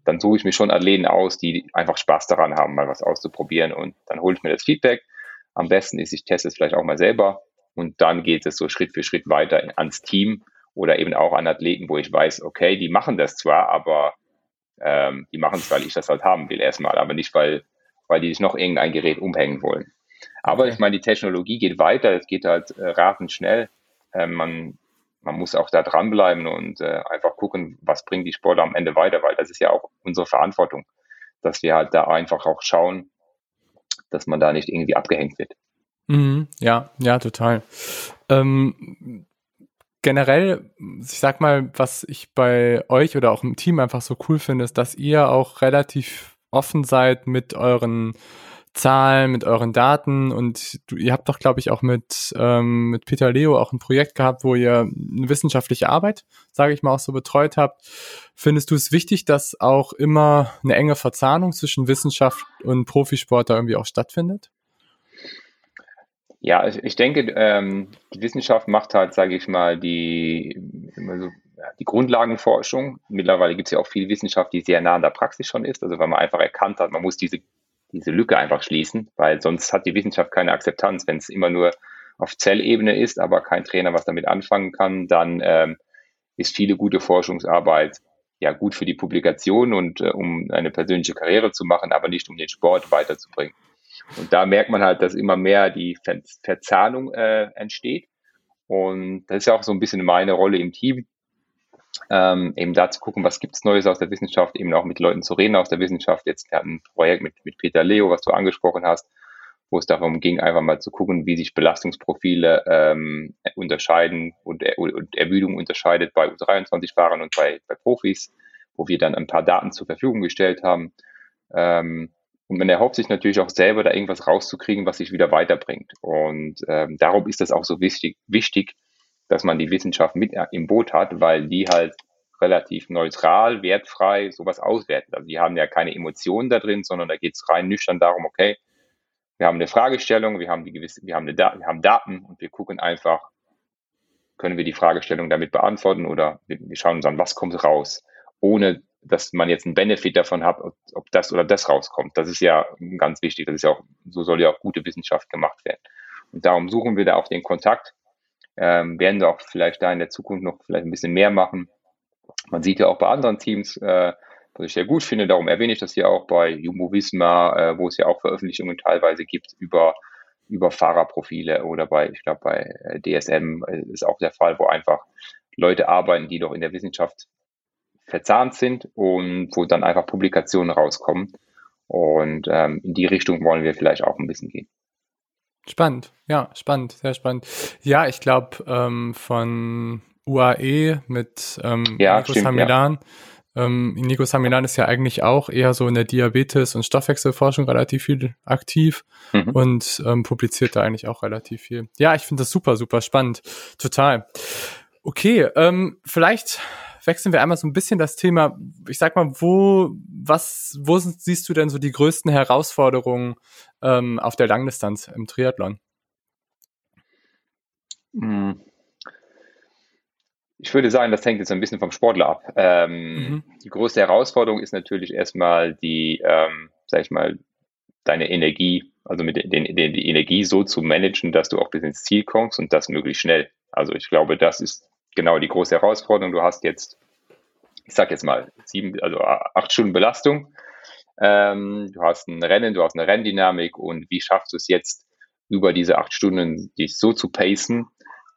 dann suche ich mir schon Athleten aus, die einfach Spaß daran haben, mal was auszuprobieren und dann hole ich mir das Feedback. Am besten ist, ich teste es vielleicht auch mal selber und dann geht es so Schritt für Schritt weiter ans Team oder eben auch an Athleten, wo ich weiß, okay, die machen das zwar, aber ähm, die machen es, weil ich das halt haben will erstmal, aber nicht, weil weil die sich noch irgendein Gerät umhängen wollen. Aber ich meine, die Technologie geht weiter, es geht halt äh, rasend schnell. Äh, man, man muss auch da dranbleiben und äh, einfach gucken, was bringt die Sportler am Ende weiter, weil das ist ja auch unsere Verantwortung. dass wir halt da einfach auch schauen, dass man da nicht irgendwie abgehängt wird. Mhm, ja, ja, total. Ähm, generell, ich sag mal, was ich bei euch oder auch im Team einfach so cool finde, ist, dass ihr auch relativ offen seid mit euren Zahlen, mit euren Daten und du, ihr habt doch, glaube ich, auch mit, ähm, mit Peter Leo auch ein Projekt gehabt, wo ihr eine wissenschaftliche Arbeit, sage ich mal, auch so betreut habt. Findest du es wichtig, dass auch immer eine enge Verzahnung zwischen Wissenschaft und Profisport da irgendwie auch stattfindet? Ja, ich denke, ähm, die Wissenschaft macht halt, sage ich mal, die, so, die Grundlagenforschung. Mittlerweile gibt es ja auch viel Wissenschaft, die sehr nah an der Praxis schon ist, also weil man einfach erkannt hat, man muss diese, diese Lücke einfach schließen, weil sonst hat die Wissenschaft keine Akzeptanz. Wenn es immer nur auf Zellebene ist, aber kein Trainer was damit anfangen kann, dann ähm, ist viele gute Forschungsarbeit ja gut für die Publikation und äh, um eine persönliche Karriere zu machen, aber nicht um den Sport weiterzubringen. Und da merkt man halt, dass immer mehr die Ver Verzahnung äh, entsteht. Und das ist ja auch so ein bisschen meine Rolle im Team, ähm, eben da zu gucken, was gibt es Neues aus der Wissenschaft, eben auch mit Leuten zu reden aus der Wissenschaft. Jetzt wir ein Projekt mit, mit Peter Leo, was du angesprochen hast, wo es darum ging, einfach mal zu gucken, wie sich Belastungsprofile ähm, unterscheiden und, und Ermüdung unterscheidet bei U23-Fahrern und bei, bei Profis, wo wir dann ein paar Daten zur Verfügung gestellt haben. Ähm, und man erhofft sich natürlich auch selber, da irgendwas rauszukriegen, was sich wieder weiterbringt. Und ähm, darum ist das auch so wichtig, wichtig, dass man die Wissenschaft mit im Boot hat, weil die halt relativ neutral, wertfrei sowas auswerten. Also die haben ja keine Emotionen da drin, sondern da geht es rein nüchtern darum, okay, wir haben eine Fragestellung, wir haben die gewisse, wir haben eine da wir haben Daten und wir gucken einfach, können wir die Fragestellung damit beantworten oder wir, schauen uns an, was kommt raus, ohne dass man jetzt einen Benefit davon hat, ob das oder das rauskommt. Das ist ja ganz wichtig. Das ist ja auch, so soll ja auch gute Wissenschaft gemacht werden. Und darum suchen wir da auch den Kontakt. Ähm, werden wir auch vielleicht da in der Zukunft noch vielleicht ein bisschen mehr machen. Man sieht ja auch bei anderen Teams, äh, was ich sehr gut finde, darum erwähne ich das hier auch bei Jumbo Visma, äh, wo es ja auch Veröffentlichungen teilweise gibt über, über Fahrerprofile oder bei, ich glaube, bei äh, DSM ist auch der Fall, wo einfach Leute arbeiten, die doch in der Wissenschaft verzahnt sind und wo dann einfach Publikationen rauskommen. Und ähm, in die Richtung wollen wir vielleicht auch ein bisschen gehen. Spannend, ja, spannend, sehr spannend. Ja, ich glaube, ähm, von UAE mit ähm, ja, Nico stimmt. Ja. Ähm, Nico Samilan ist ja eigentlich auch eher so in der Diabetes- und Stoffwechselforschung relativ viel aktiv mhm. und ähm, publiziert da eigentlich auch relativ viel. Ja, ich finde das super, super spannend. Total. Okay, ähm, vielleicht wechseln wir einmal so ein bisschen das Thema. Ich sag mal, wo, was, wo siehst du denn so die größten Herausforderungen ähm, auf der Langdistanz im Triathlon? Hm. Ich würde sagen, das hängt jetzt ein bisschen vom Sportler ab. Ähm, mhm. Die größte Herausforderung ist natürlich erstmal die, ähm, sag ich mal, deine Energie, also mit den, den, die Energie so zu managen, dass du auch bis ins Ziel kommst und das möglichst schnell. Also ich glaube, das ist genau die große Herausforderung. Du hast jetzt, ich sag jetzt mal, sieben, also acht Stunden Belastung. Ähm, du hast ein Rennen, du hast eine Renndynamik und wie schaffst du es jetzt über diese acht Stunden, dich so zu pacen,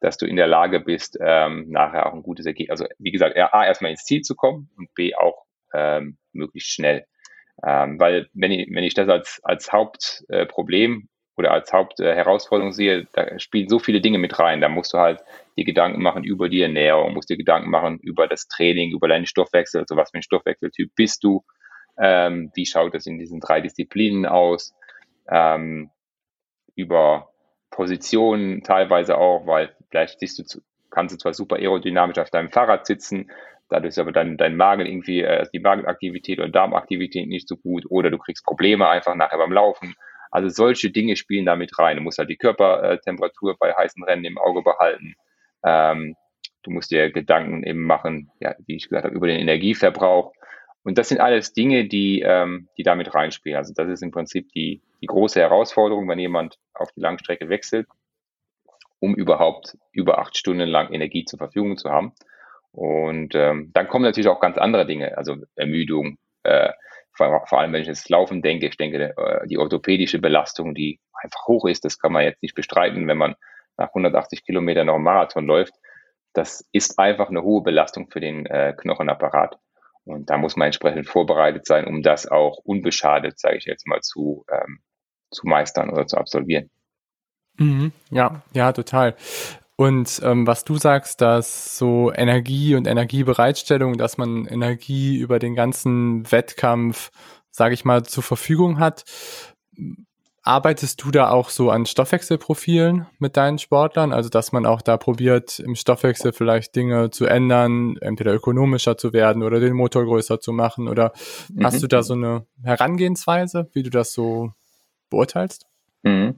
dass du in der Lage bist, ähm, nachher auch ein gutes Ergebnis, also wie gesagt, A, erstmal ins Ziel zu kommen und B, auch ähm, möglichst schnell. Ähm, weil wenn ich, wenn ich das als, als Hauptproblem oder als Hauptherausforderung sehe, da spielen so viele Dinge mit rein. Da musst du halt dir Gedanken machen über die Ernährung, musst dir Gedanken machen über das Training, über deinen Stoffwechsel, also was für ein Stoffwechseltyp bist du, ähm, wie schaut es in diesen drei Disziplinen aus, ähm, über Positionen teilweise auch, weil vielleicht siehst du, kannst du zwar super aerodynamisch auf deinem Fahrrad sitzen, dadurch ist aber dein, dein Magen irgendwie, äh, die Magenaktivität oder Darmaktivität nicht so gut oder du kriegst Probleme einfach nachher beim Laufen also solche Dinge spielen da mit rein. Du musst halt die Körpertemperatur bei heißen Rennen im Auge behalten. Ähm, du musst dir Gedanken eben machen, ja, wie ich gesagt habe, über den Energieverbrauch. Und das sind alles Dinge, die, ähm, die damit reinspielen. Also das ist im Prinzip die, die große Herausforderung, wenn jemand auf die Langstrecke wechselt, um überhaupt über acht Stunden lang Energie zur Verfügung zu haben. Und ähm, dann kommen natürlich auch ganz andere Dinge, also Ermüdung, äh, vor, vor allem wenn ich jetzt Laufen denke, ich denke, äh, die orthopädische Belastung, die einfach hoch ist, das kann man jetzt nicht bestreiten, wenn man nach 180 Kilometern noch einen Marathon läuft. Das ist einfach eine hohe Belastung für den äh, Knochenapparat. Und da muss man entsprechend vorbereitet sein, um das auch unbeschadet, sage ich jetzt mal, zu, ähm, zu meistern oder zu absolvieren. Mhm. Ja, ja, total. Und ähm, was du sagst, dass so Energie und Energiebereitstellung, dass man Energie über den ganzen Wettkampf, sage ich mal, zur Verfügung hat. Arbeitest du da auch so an Stoffwechselprofilen mit deinen Sportlern? Also, dass man auch da probiert, im Stoffwechsel vielleicht Dinge zu ändern, entweder ökonomischer zu werden oder den Motor größer zu machen? Oder mhm. hast du da so eine Herangehensweise, wie du das so beurteilst? Mhm.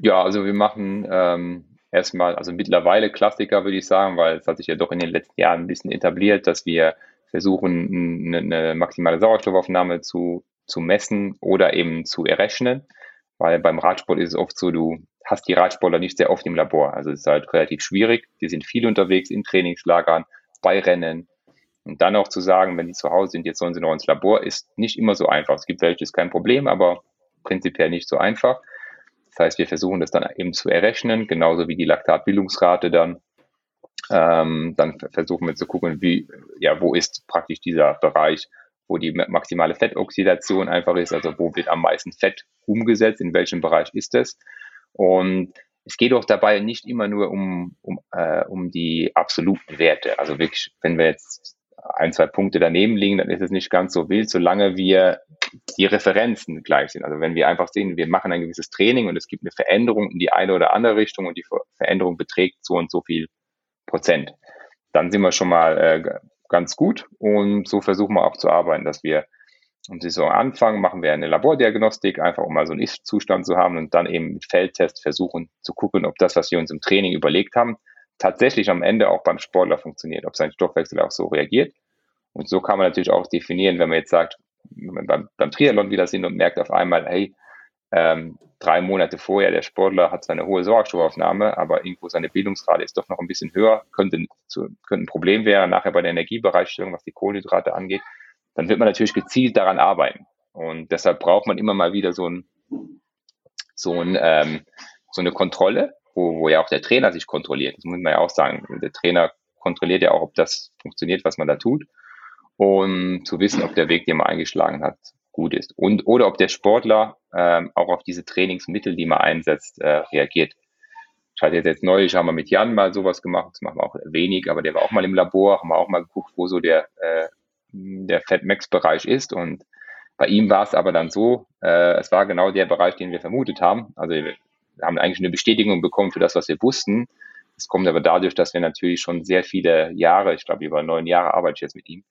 Ja, also wir machen ähm, erstmal, also mittlerweile Klassiker würde ich sagen, weil es hat sich ja doch in den letzten Jahren ein bisschen etabliert, dass wir versuchen, eine, maximale Sauerstoffaufnahme zu, zu messen oder eben zu errechnen. Weil beim Radsport ist es oft so, du hast die Radsportler nicht sehr oft im Labor. Also es ist halt relativ schwierig. Die sind viel unterwegs in Trainingslagern, bei Rennen. Und dann auch zu sagen, wenn die zu Hause sind, jetzt sollen sie noch ins Labor, ist nicht immer so einfach. Es gibt welche, ist kein Problem, aber prinzipiell nicht so einfach. Das heißt, wir versuchen das dann eben zu errechnen, genauso wie die Laktatbildungsrate dann. Ähm, dann versuchen wir zu gucken, wie, ja, wo ist praktisch dieser Bereich, wo die maximale Fettoxidation einfach ist, also wo wird am meisten Fett umgesetzt, in welchem Bereich ist es. Und es geht auch dabei nicht immer nur um, um, äh, um die absoluten Werte. Also wirklich, wenn wir jetzt ein, zwei Punkte daneben liegen, dann ist es nicht ganz so wild, solange wir die Referenzen gleich sind. Also wenn wir einfach sehen, wir machen ein gewisses Training und es gibt eine Veränderung in die eine oder andere Richtung und die Veränderung beträgt so und so viel Prozent, dann sind wir schon mal äh, ganz gut und so versuchen wir auch zu arbeiten, dass wir am Saison anfangen, machen wir eine Labordiagnostik, einfach um mal so einen Ist-Zustand zu haben und dann eben mit Feldtest versuchen zu gucken, ob das, was wir uns im Training überlegt haben, tatsächlich am Ende auch beim Sportler funktioniert, ob sein Stoffwechsel auch so reagiert. Und so kann man natürlich auch definieren, wenn man jetzt sagt, beim, beim Triathlon wieder sind und merkt auf einmal, hey, ähm, drei Monate vorher, der Sportler hat seine hohe Sauerstoffaufnahme, aber irgendwo seine Bildungsrate ist doch noch ein bisschen höher, könnte, zu, könnte ein Problem werden, nachher bei der Energiebereitstellung, was die Kohlenhydrate angeht, dann wird man natürlich gezielt daran arbeiten. Und deshalb braucht man immer mal wieder so ein, so ein, ähm, so eine Kontrolle, wo, wo ja auch der Trainer sich kontrolliert. Das muss man ja auch sagen. Der Trainer kontrolliert ja auch, ob das funktioniert, was man da tut. Und zu wissen, ob der Weg, den man eingeschlagen hat, gut ist. Und oder ob der Sportler ähm, auch auf diese Trainingsmittel, die man einsetzt, äh, reagiert. Ich hatte jetzt neulich, haben wir mit Jan mal sowas gemacht, das machen wir auch wenig, aber der war auch mal im Labor, haben wir auch mal geguckt, wo so der, äh, der Fat-Max-Bereich ist. Und bei ihm war es aber dann so, äh, es war genau der Bereich, den wir vermutet haben. Also wir haben eigentlich eine Bestätigung bekommen für das, was wir wussten. Es kommt aber dadurch, dass wir natürlich schon sehr viele Jahre, ich glaube über neun Jahre arbeite ich jetzt mit ihm,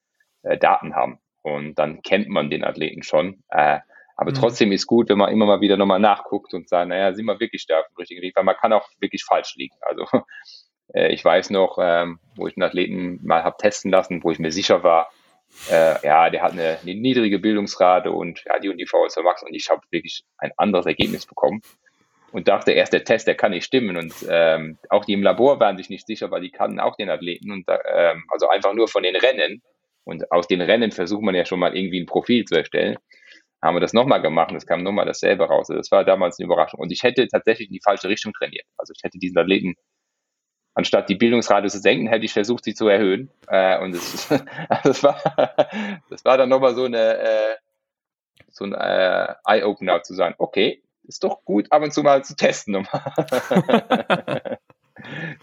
äh, Daten haben. Und dann kennt man den Athleten schon. Äh, aber mhm. trotzdem ist gut, wenn man immer mal wieder nochmal nachguckt und sagt, naja, sind wir wirklich da auf dem richtigen Weg, weil man kann auch wirklich falsch liegen. Also äh, ich weiß noch, ähm, wo ich einen Athleten mal habe testen lassen, wo ich mir sicher war, äh, ja, der hat eine, eine, niedrige Bildungsrate und ja, die und die VSV Max und ich habe wirklich ein anderes Ergebnis bekommen und dachte erst, der Test, der kann nicht stimmen. Und ähm, auch die im Labor waren sich nicht sicher, weil die kannten auch den Athleten. Und ähm, also einfach nur von den Rennen. Und aus den Rennen versucht man ja schon mal irgendwie ein Profil zu erstellen. Haben wir das nochmal gemacht und es kam nochmal dasselbe raus. Also das war damals eine Überraschung. Und ich hätte tatsächlich in die falsche Richtung trainiert. Also ich hätte diesen Athleten, anstatt die Bildungsrate zu senken, hätte ich versucht, sie zu erhöhen. Äh, und das, das, war, das war dann nochmal so eine, äh, so ein äh, Eye-Opener zu sagen, okay, ist doch gut, ab und zu mal zu testen, um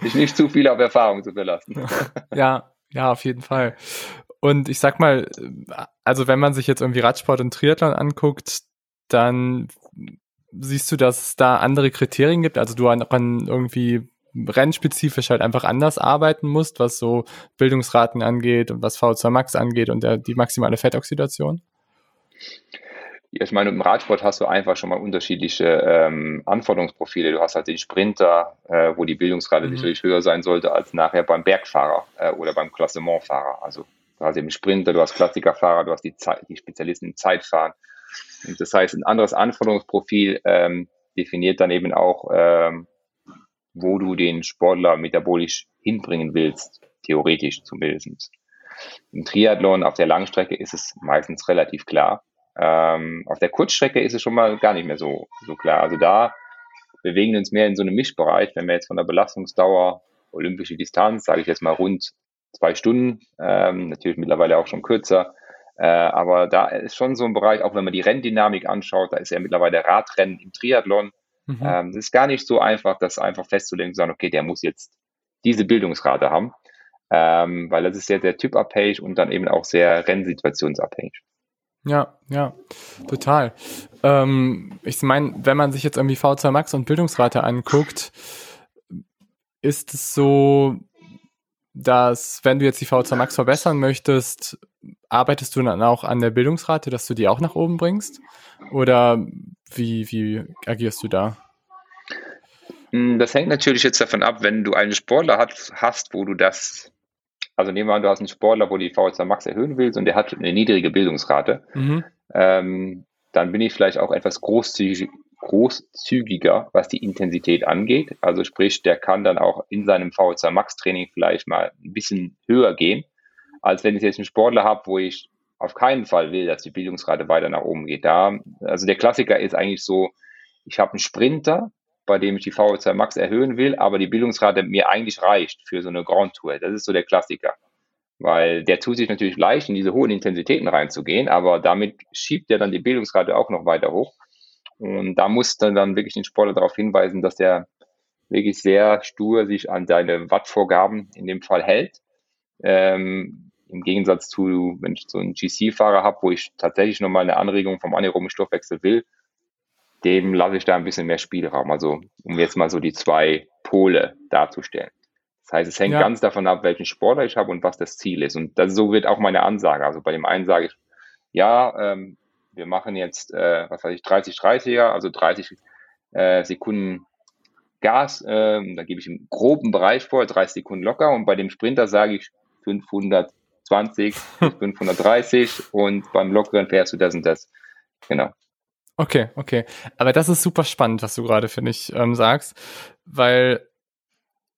sich nicht zu viel auf Erfahrung zu verlassen. ja, ja, auf jeden Fall. Und ich sag mal, also wenn man sich jetzt irgendwie Radsport und Triathlon anguckt, dann siehst du, dass es da andere Kriterien gibt, also du an irgendwie rennspezifisch halt einfach anders arbeiten musst, was so Bildungsraten angeht und was VO2 Max angeht und der, die maximale Fettoxidation? ich meine, im Radsport hast du einfach schon mal unterschiedliche ähm, Anforderungsprofile. Du hast halt den Sprinter, äh, wo die Bildungsrate mhm. sicherlich höher sein sollte als nachher beim Bergfahrer äh, oder beim Klassementfahrer. Also hast eben Sprinter, du hast Klassikerfahrer, du hast die, Zeit, die Spezialisten im Zeitfahren. Und das heißt, ein anderes Anforderungsprofil ähm, definiert dann eben auch, ähm, wo du den Sportler metabolisch hinbringen willst, theoretisch zumindest. Im Triathlon auf der Langstrecke ist es meistens relativ klar. Ähm, auf der Kurzstrecke ist es schon mal gar nicht mehr so, so klar. Also da bewegen wir uns mehr in so einem Mischbereich, wenn wir jetzt von der Belastungsdauer, olympische Distanz, sage ich jetzt mal rund zwei Stunden, ähm, natürlich mittlerweile auch schon kürzer, Äh, aber da ist schon so ein Bereich, auch wenn man die Renndynamik anschaut, da ist ja mittlerweile Radrennen im Triathlon. Mhm. Ähm, es ist gar nicht so einfach, das einfach festzulegen und sagen, okay, der muss jetzt diese Bildungsrate haben, ähm, weil das ist sehr, sehr typabhängig und dann eben auch sehr rennsituationsabhängig. Ja, ja, total. Ähm, ich meine, wenn man sich jetzt irgendwie V2 Max und Bildungsrate anguckt, ist es so, dass wenn du jetzt die V2 Max verbessern möchtest, arbeitest du dann auch an der Bildungsrate, dass du die auch nach oben bringst? Oder wie, wie agierst du da? Hm, das hängt natürlich jetzt davon ab, wenn du einen Sportler hast, hast wo du das also nehmen wir an, du hast einen Sportler, wo die VHC Max erhöhen willst und der hat eine niedrige Bildungsrate. Mhm. Ähm, dann bin ich vielleicht auch etwas großzügig, großzügiger, was die Intensität angeht. Also sprich, der kann dann auch in seinem VHC Max Training vielleicht mal ein bisschen höher gehen, als wenn ich jetzt einen Sportler habe, wo ich auf keinen Fall will, dass die Bildungsrate weiter nach oben geht. Da, also der Klassiker ist eigentlich so, ich habe einen Sprinter, bei dem ich die VO2 Max erhöhen will, aber die Bildungsrate mir eigentlich reicht für so eine Grand Tour. Das ist so der Klassiker. Weil der tut sich natürlich leicht, in diese hohen Intensitäten reinzugehen, aber damit schiebt er dann die Bildungsrate auch noch weiter hoch. Und da muss dann, dann wirklich den Sportler darauf hinweisen, dass der wirklich sehr stur sich an seine Wattvorgaben in dem Fall hält. Ähm, Im Gegensatz zu, wenn ich so einen GC-Fahrer habe, wo ich tatsächlich nochmal eine Anregung vom anaeroben Stoffwechsel will, dem lasse ich da ein bisschen mehr Spielraum. Also um jetzt mal so die zwei Pole darzustellen. Das heißt, es hängt ja. ganz davon ab, welchen Sportler ich habe und was das Ziel ist. Und das, so wird auch meine Ansage. Also bei dem einen sage ich, ja, ähm, wir machen jetzt, äh, was weiß ich, 30, 30er, also 30 äh, Sekunden Gas. Äh, da gebe ich im groben Bereich vor, 30 Sekunden locker. Und bei dem Sprinter sage ich 520 530 und beim Lockeren fährst du das und das. Genau. Okay, okay. Aber das ist super spannend, was du gerade, finde ich, ähm, sagst, weil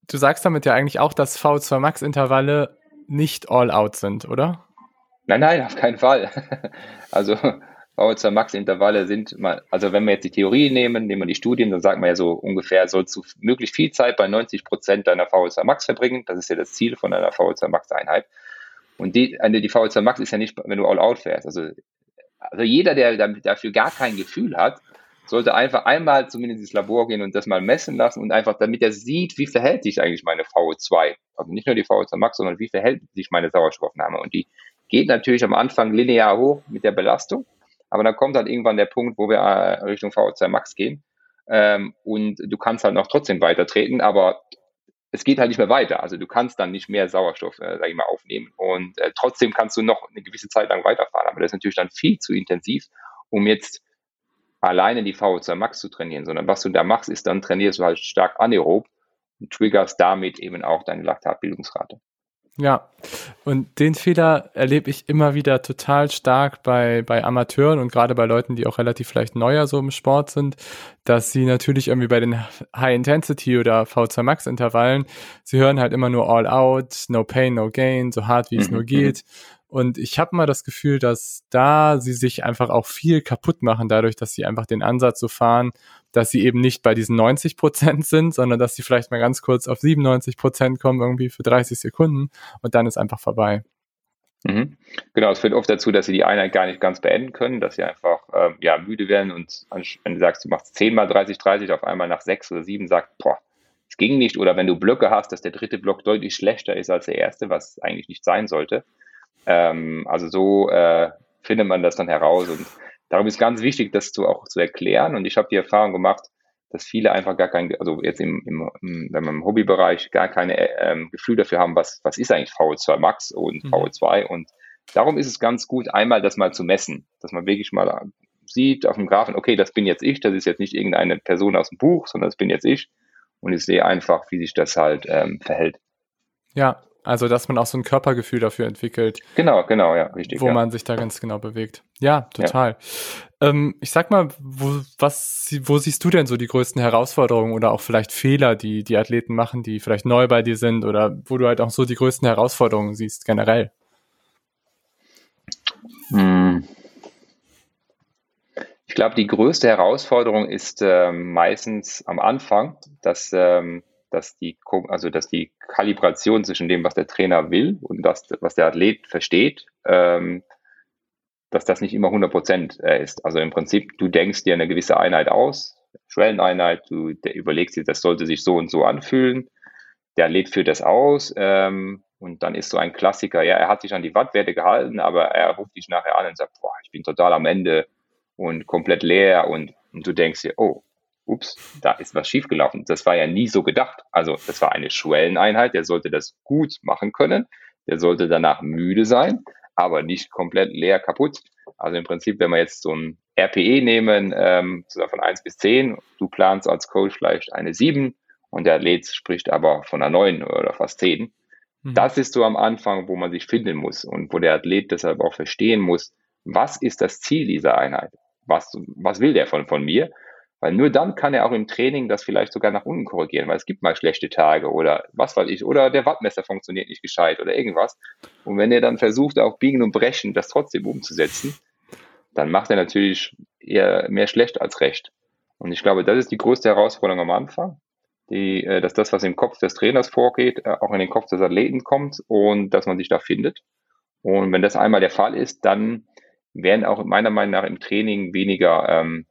du sagst damit ja eigentlich auch, dass V2 Max Intervalle nicht all out sind, oder? Nein, nein, auf keinen Fall. Also V2 Max Intervalle sind mal, also wenn wir jetzt die Theorie nehmen, nehmen wir die Studien, dann sagt man ja so ungefähr, sollst du möglichst viel Zeit bei 90 Prozent deiner V2 Max verbringen. Das ist ja das Ziel von einer V2 Max Einheit. Und die, die V2 Max ist ja nicht, wenn du all out fährst. Also also jeder, der dafür gar kein Gefühl hat, sollte einfach einmal zumindest ins Labor gehen und das mal messen lassen und einfach, damit er sieht, wie verhält sich eigentlich meine VO2. Also nicht nur die VO2 Max, sondern wie verhält sich meine Sauerstoffnahme. Und die geht natürlich am Anfang linear hoch mit der Belastung, aber dann kommt halt irgendwann der Punkt, wo wir äh, Richtung VO2 Max gehen. Ähm, und du kannst halt noch trotzdem weiter treten, aber es geht halt nicht mehr weiter. Also du kannst dann nicht mehr Sauerstoff, äh, sag ich mal, aufnehmen. Und äh, trotzdem kannst du noch eine gewisse Zeit lang weiterfahren. Aber das ist natürlich dann viel zu intensiv, um jetzt alleine die VO2 Max zu trainieren, sondern was du da machst, ist dann trainierst du halt stark anaerob und triggerst damit eben auch deine Laktatbildungsrate. Ja, und den Fehler erlebe ich immer wieder total stark bei, bei Amateuren und gerade bei Leuten, die auch relativ vielleicht neuer so im Sport sind, dass sie natürlich irgendwie bei den High-Intensity oder V2 Max-Intervallen, sie hören halt immer nur All Out, No Pain, No Gain, so hart wie es mhm. nur geht. Und ich habe mal das Gefühl, dass da sie sich einfach auch viel kaputt machen, dadurch, dass sie einfach den Ansatz so fahren, dass sie eben nicht bei diesen 90 Prozent sind, sondern dass sie vielleicht mal ganz kurz auf 97 Prozent kommen, irgendwie für 30 Sekunden und dann ist einfach vorbei. Mhm. Genau, es führt oft dazu, dass sie die Einheit gar nicht ganz beenden können, dass sie einfach äh, ja, müde werden und wenn du sagst, du machst 10 mal 30, 30, auf einmal nach 6 oder 7 sagt, boah, es ging nicht. Oder wenn du Blöcke hast, dass der dritte Block deutlich schlechter ist als der erste, was eigentlich nicht sein sollte. Ähm, also so äh, findet man das dann heraus und darum ist ganz wichtig, das zu, auch zu erklären. Und ich habe die Erfahrung gemacht, dass viele einfach gar kein, also jetzt im, im, im, im Hobbybereich gar kein ähm, Gefühl dafür haben, was, was ist eigentlich VO2 Max und mhm. VO2. Und darum ist es ganz gut, einmal das mal zu messen, dass man wirklich mal sieht auf dem Graphen, okay, das bin jetzt ich, das ist jetzt nicht irgendeine Person aus dem Buch, sondern das bin jetzt ich. Und ich sehe einfach, wie sich das halt ähm, verhält. Ja, also, dass man auch so ein Körpergefühl dafür entwickelt. Genau, genau, ja, richtig. Wo ja. man sich da ganz genau bewegt. Ja, total. Ja. Ähm, ich sag mal, wo, was, wo siehst du denn so die größten Herausforderungen oder auch vielleicht Fehler, die die Athleten machen, die vielleicht neu bei dir sind oder wo du halt auch so die größten Herausforderungen siehst, generell? Hm. Ich glaube, die größte Herausforderung ist ähm, meistens am Anfang, dass ähm, dass die, also dass die Kalibration zwischen dem, was der Trainer will und das, was der Athlet versteht, ähm, dass das nicht immer 100 Prozent äh, ist. Also im Prinzip, du denkst dir eine gewisse Einheit aus, Schwelleneinheit, du überlegst dir, das sollte sich so und so anfühlen. Der Athlet führt das aus ähm, und dann ist so ein Klassiker, ja, er hat sich an die Wattwerte gehalten, aber er ruft dich nachher an und sagt, boah, ich bin total am Ende und komplett leer und, und du denkst dir, oh, ups, da ist was schiefgelaufen. Das war ja nie so gedacht. Also das war eine Schwelleneinheit, der sollte das gut machen können, der sollte danach müde sein, aber nicht komplett leer kaputt. Also im Prinzip, wenn wir jetzt so ein RPE nehmen, ähm, von 1 bis 10, du planst als Coach vielleicht eine 7 und der Athlet spricht aber von einer 9 oder fast 10. Mhm. Das ist so am Anfang, wo man sich finden muss und wo der Athlet deshalb auch verstehen muss, was ist das Ziel dieser Einheit? Was, was will der von, von mir? Weil nur dann kann er auch im Training das vielleicht sogar nach unten korrigieren, weil es gibt mal schlechte Tage oder was weiß ich, oder der Wattmesser funktioniert nicht gescheit oder irgendwas. Und wenn er dann versucht, auf Biegen und Brechen das trotzdem umzusetzen, dann macht er natürlich eher mehr schlecht als recht. Und ich glaube, das ist die größte Herausforderung am Anfang, die, äh, dass das, was im Kopf des Trainers vorgeht, äh, auch in den Kopf des Athleten kommt und dass man sich da findet. Und wenn das einmal der Fall ist, dann werden auch meiner Meinung nach im Training weniger ähm,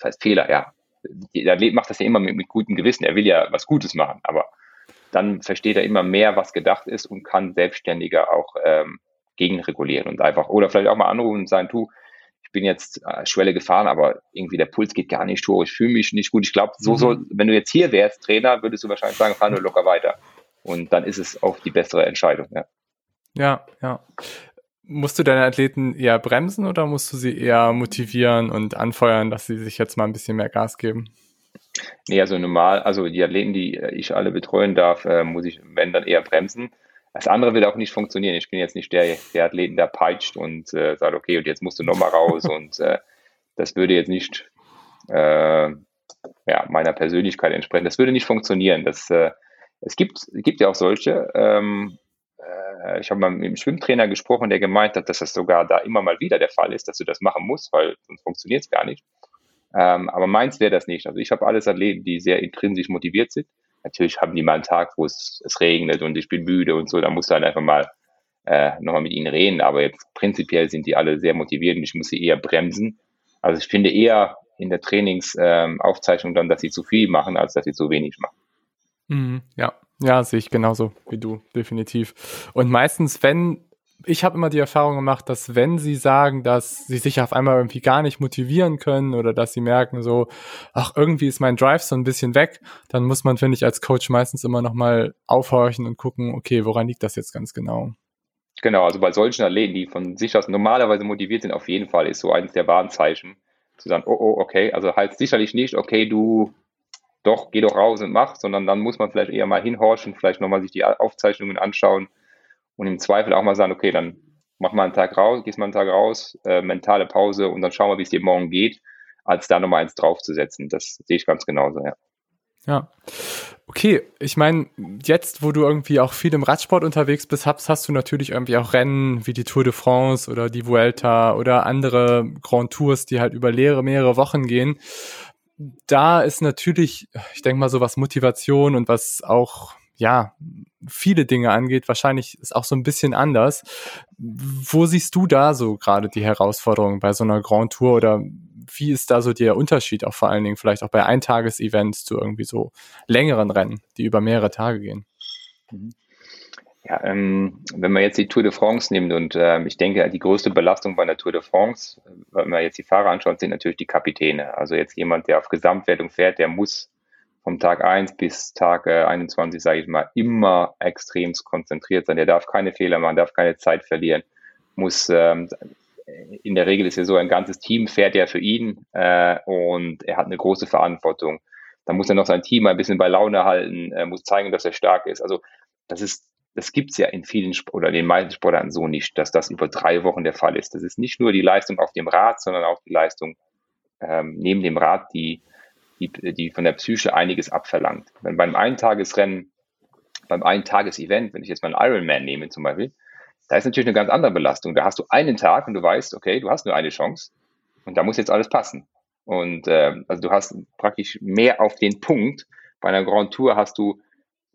das heißt Fehler, ja. Der Athlet macht das ja immer mit, mit gutem Gewissen. Er will ja was Gutes machen, aber dann versteht er immer mehr, was gedacht ist und kann selbstständiger auch ähm, gegenregulieren und einfach, oder vielleicht auch mal anrufen und sagen, du, ich bin jetzt äh, Schwelle gefahren, aber irgendwie der Puls geht gar nicht hoch, ich fühle mich nicht gut. Ich glaube, so mhm. soll, wenn du jetzt hier wärst, Trainer, würdest du wahrscheinlich sagen, fahr nur locker weiter. Und dann ist es auch die bessere Entscheidung, ja. Ja, ja musst du deine Athleten eher bremsen oder musst du sie eher motivieren und anfeuern, dass sie sich jetzt mal ein bisschen mehr Gas geben? Nee, also normal, also die Athleten, die ich alle betreuen darf, äh, muss ich, wenn dann eher bremsen. Das andere wird auch nicht funktionieren. Ich bin jetzt nicht der, der Athleten, der peitscht und äh, sagt, okay, und jetzt musst du nochmal raus und äh, das würde jetzt nicht äh, ja, meiner Persönlichkeit entsprechen. Das würde nicht funktionieren. Das, äh, es gibt, gibt ja auch solche, ähm, äh, ich habe mal mit dem Schwimmtrainer gesprochen, der gemeint hat, dass das sogar da immer mal wieder der Fall ist, dass du das machen musst, weil sonst funktioniert es gar nicht. Ähm, aber meins wäre das nicht. Also ich habe alles Athleten, die sehr intrinsisch motiviert sind. Natürlich haben die mal einen Tag, wo es, es regnet und ich bin müde und so, da musst du halt einfach mal äh, nochmal mit ihnen reden. Aber jetzt prinzipiell sind die alle sehr motiviert und ich muss sie eher bremsen. Also ich finde eher in der Trainingsaufzeichnung ähm, dann, dass sie zu viel machen, als dass sie zu wenig machen. Mhm, ja, ja, sehe ich genauso wie du, definitiv. Und meistens, wenn, ich habe immer die Erfahrung gemacht, dass wenn sie sagen, dass sie sich auf einmal irgendwie gar nicht motivieren können oder dass sie merken so, ach, irgendwie ist mein Drive so ein bisschen weg, dann muss man, finde ich, als Coach meistens immer nochmal aufhorchen und gucken, okay, woran liegt das jetzt ganz genau? Genau, also bei solchen Athleten, die von sich aus normalerweise motiviert sind, auf jeden Fall ist so eines der Warnzeichen, zu sagen, oh, oh, okay, also halt sicherlich nicht, okay, du doch, geh doch raus und mach, sondern dann muss man vielleicht eher mal hinhorchen, vielleicht nochmal sich die Aufzeichnungen anschauen und im Zweifel auch mal sagen, okay, dann mach mal einen Tag raus, gehst mal einen Tag raus, äh, mentale Pause und dann schauen wir, wie es dir morgen geht, als da nochmal eins draufzusetzen. Das sehe ich ganz genauso, ja. Ja. Okay, ich meine, jetzt, wo du irgendwie auch viel im Radsport unterwegs bist, hast, hast du natürlich irgendwie auch Rennen wie die Tour de France oder die Vuelta oder andere Grand Tours, die halt über mehrere, mehrere Wochen gehen da ist natürlich, ich denke mal, so was Motivation und was auch, ja, viele Dinge angeht, wahrscheinlich ist auch so ein bisschen anders. Wo siehst du da so gerade die Herausforderungen bei so einer Grand Tour oder wie ist da so der Unterschied auch vor allen Dingen vielleicht auch bei Eintages-Events zu irgendwie so längeren Rennen, die über mehrere Tage gehen? Mhm. Ja, ähm, wenn man jetzt die Tour de France nimmt und ähm, ich denke, die größte Belastung bei der Tour de France, wenn man jetzt die Fahrer anschaut, sind natürlich die Kapitäne. Also jetzt jemand, der auf Gesamtwertung fährt, der muss vom Tag 1 bis Tag äh, 21, sage ich mal, immer extremst konzentriert sein. Der darf keine Fehler machen, darf keine Zeit verlieren, muss ähm, in der Regel ist ja so, ein ganzes Team fährt ja für ihn äh, und er hat eine große Verantwortung. Da muss er noch sein Team ein bisschen bei Laune halten, äh, muss zeigen, dass er stark ist. Also das ist das gibt's ja in vielen oder in den meisten Sportarten so nicht, dass das über drei Wochen der Fall ist. Das ist nicht nur die Leistung auf dem Rad, sondern auch die Leistung ähm, neben dem Rad, die, die, die von der Psyche einiges abverlangt. Wenn beim Eintagesrennen, beim Eintages-Event, wenn ich jetzt mal einen Ironman nehme zum Beispiel, da ist natürlich eine ganz andere Belastung. Da hast du einen Tag und du weißt, okay, du hast nur eine Chance und da muss jetzt alles passen. Und äh, also du hast praktisch mehr auf den Punkt. Bei einer Grand Tour hast du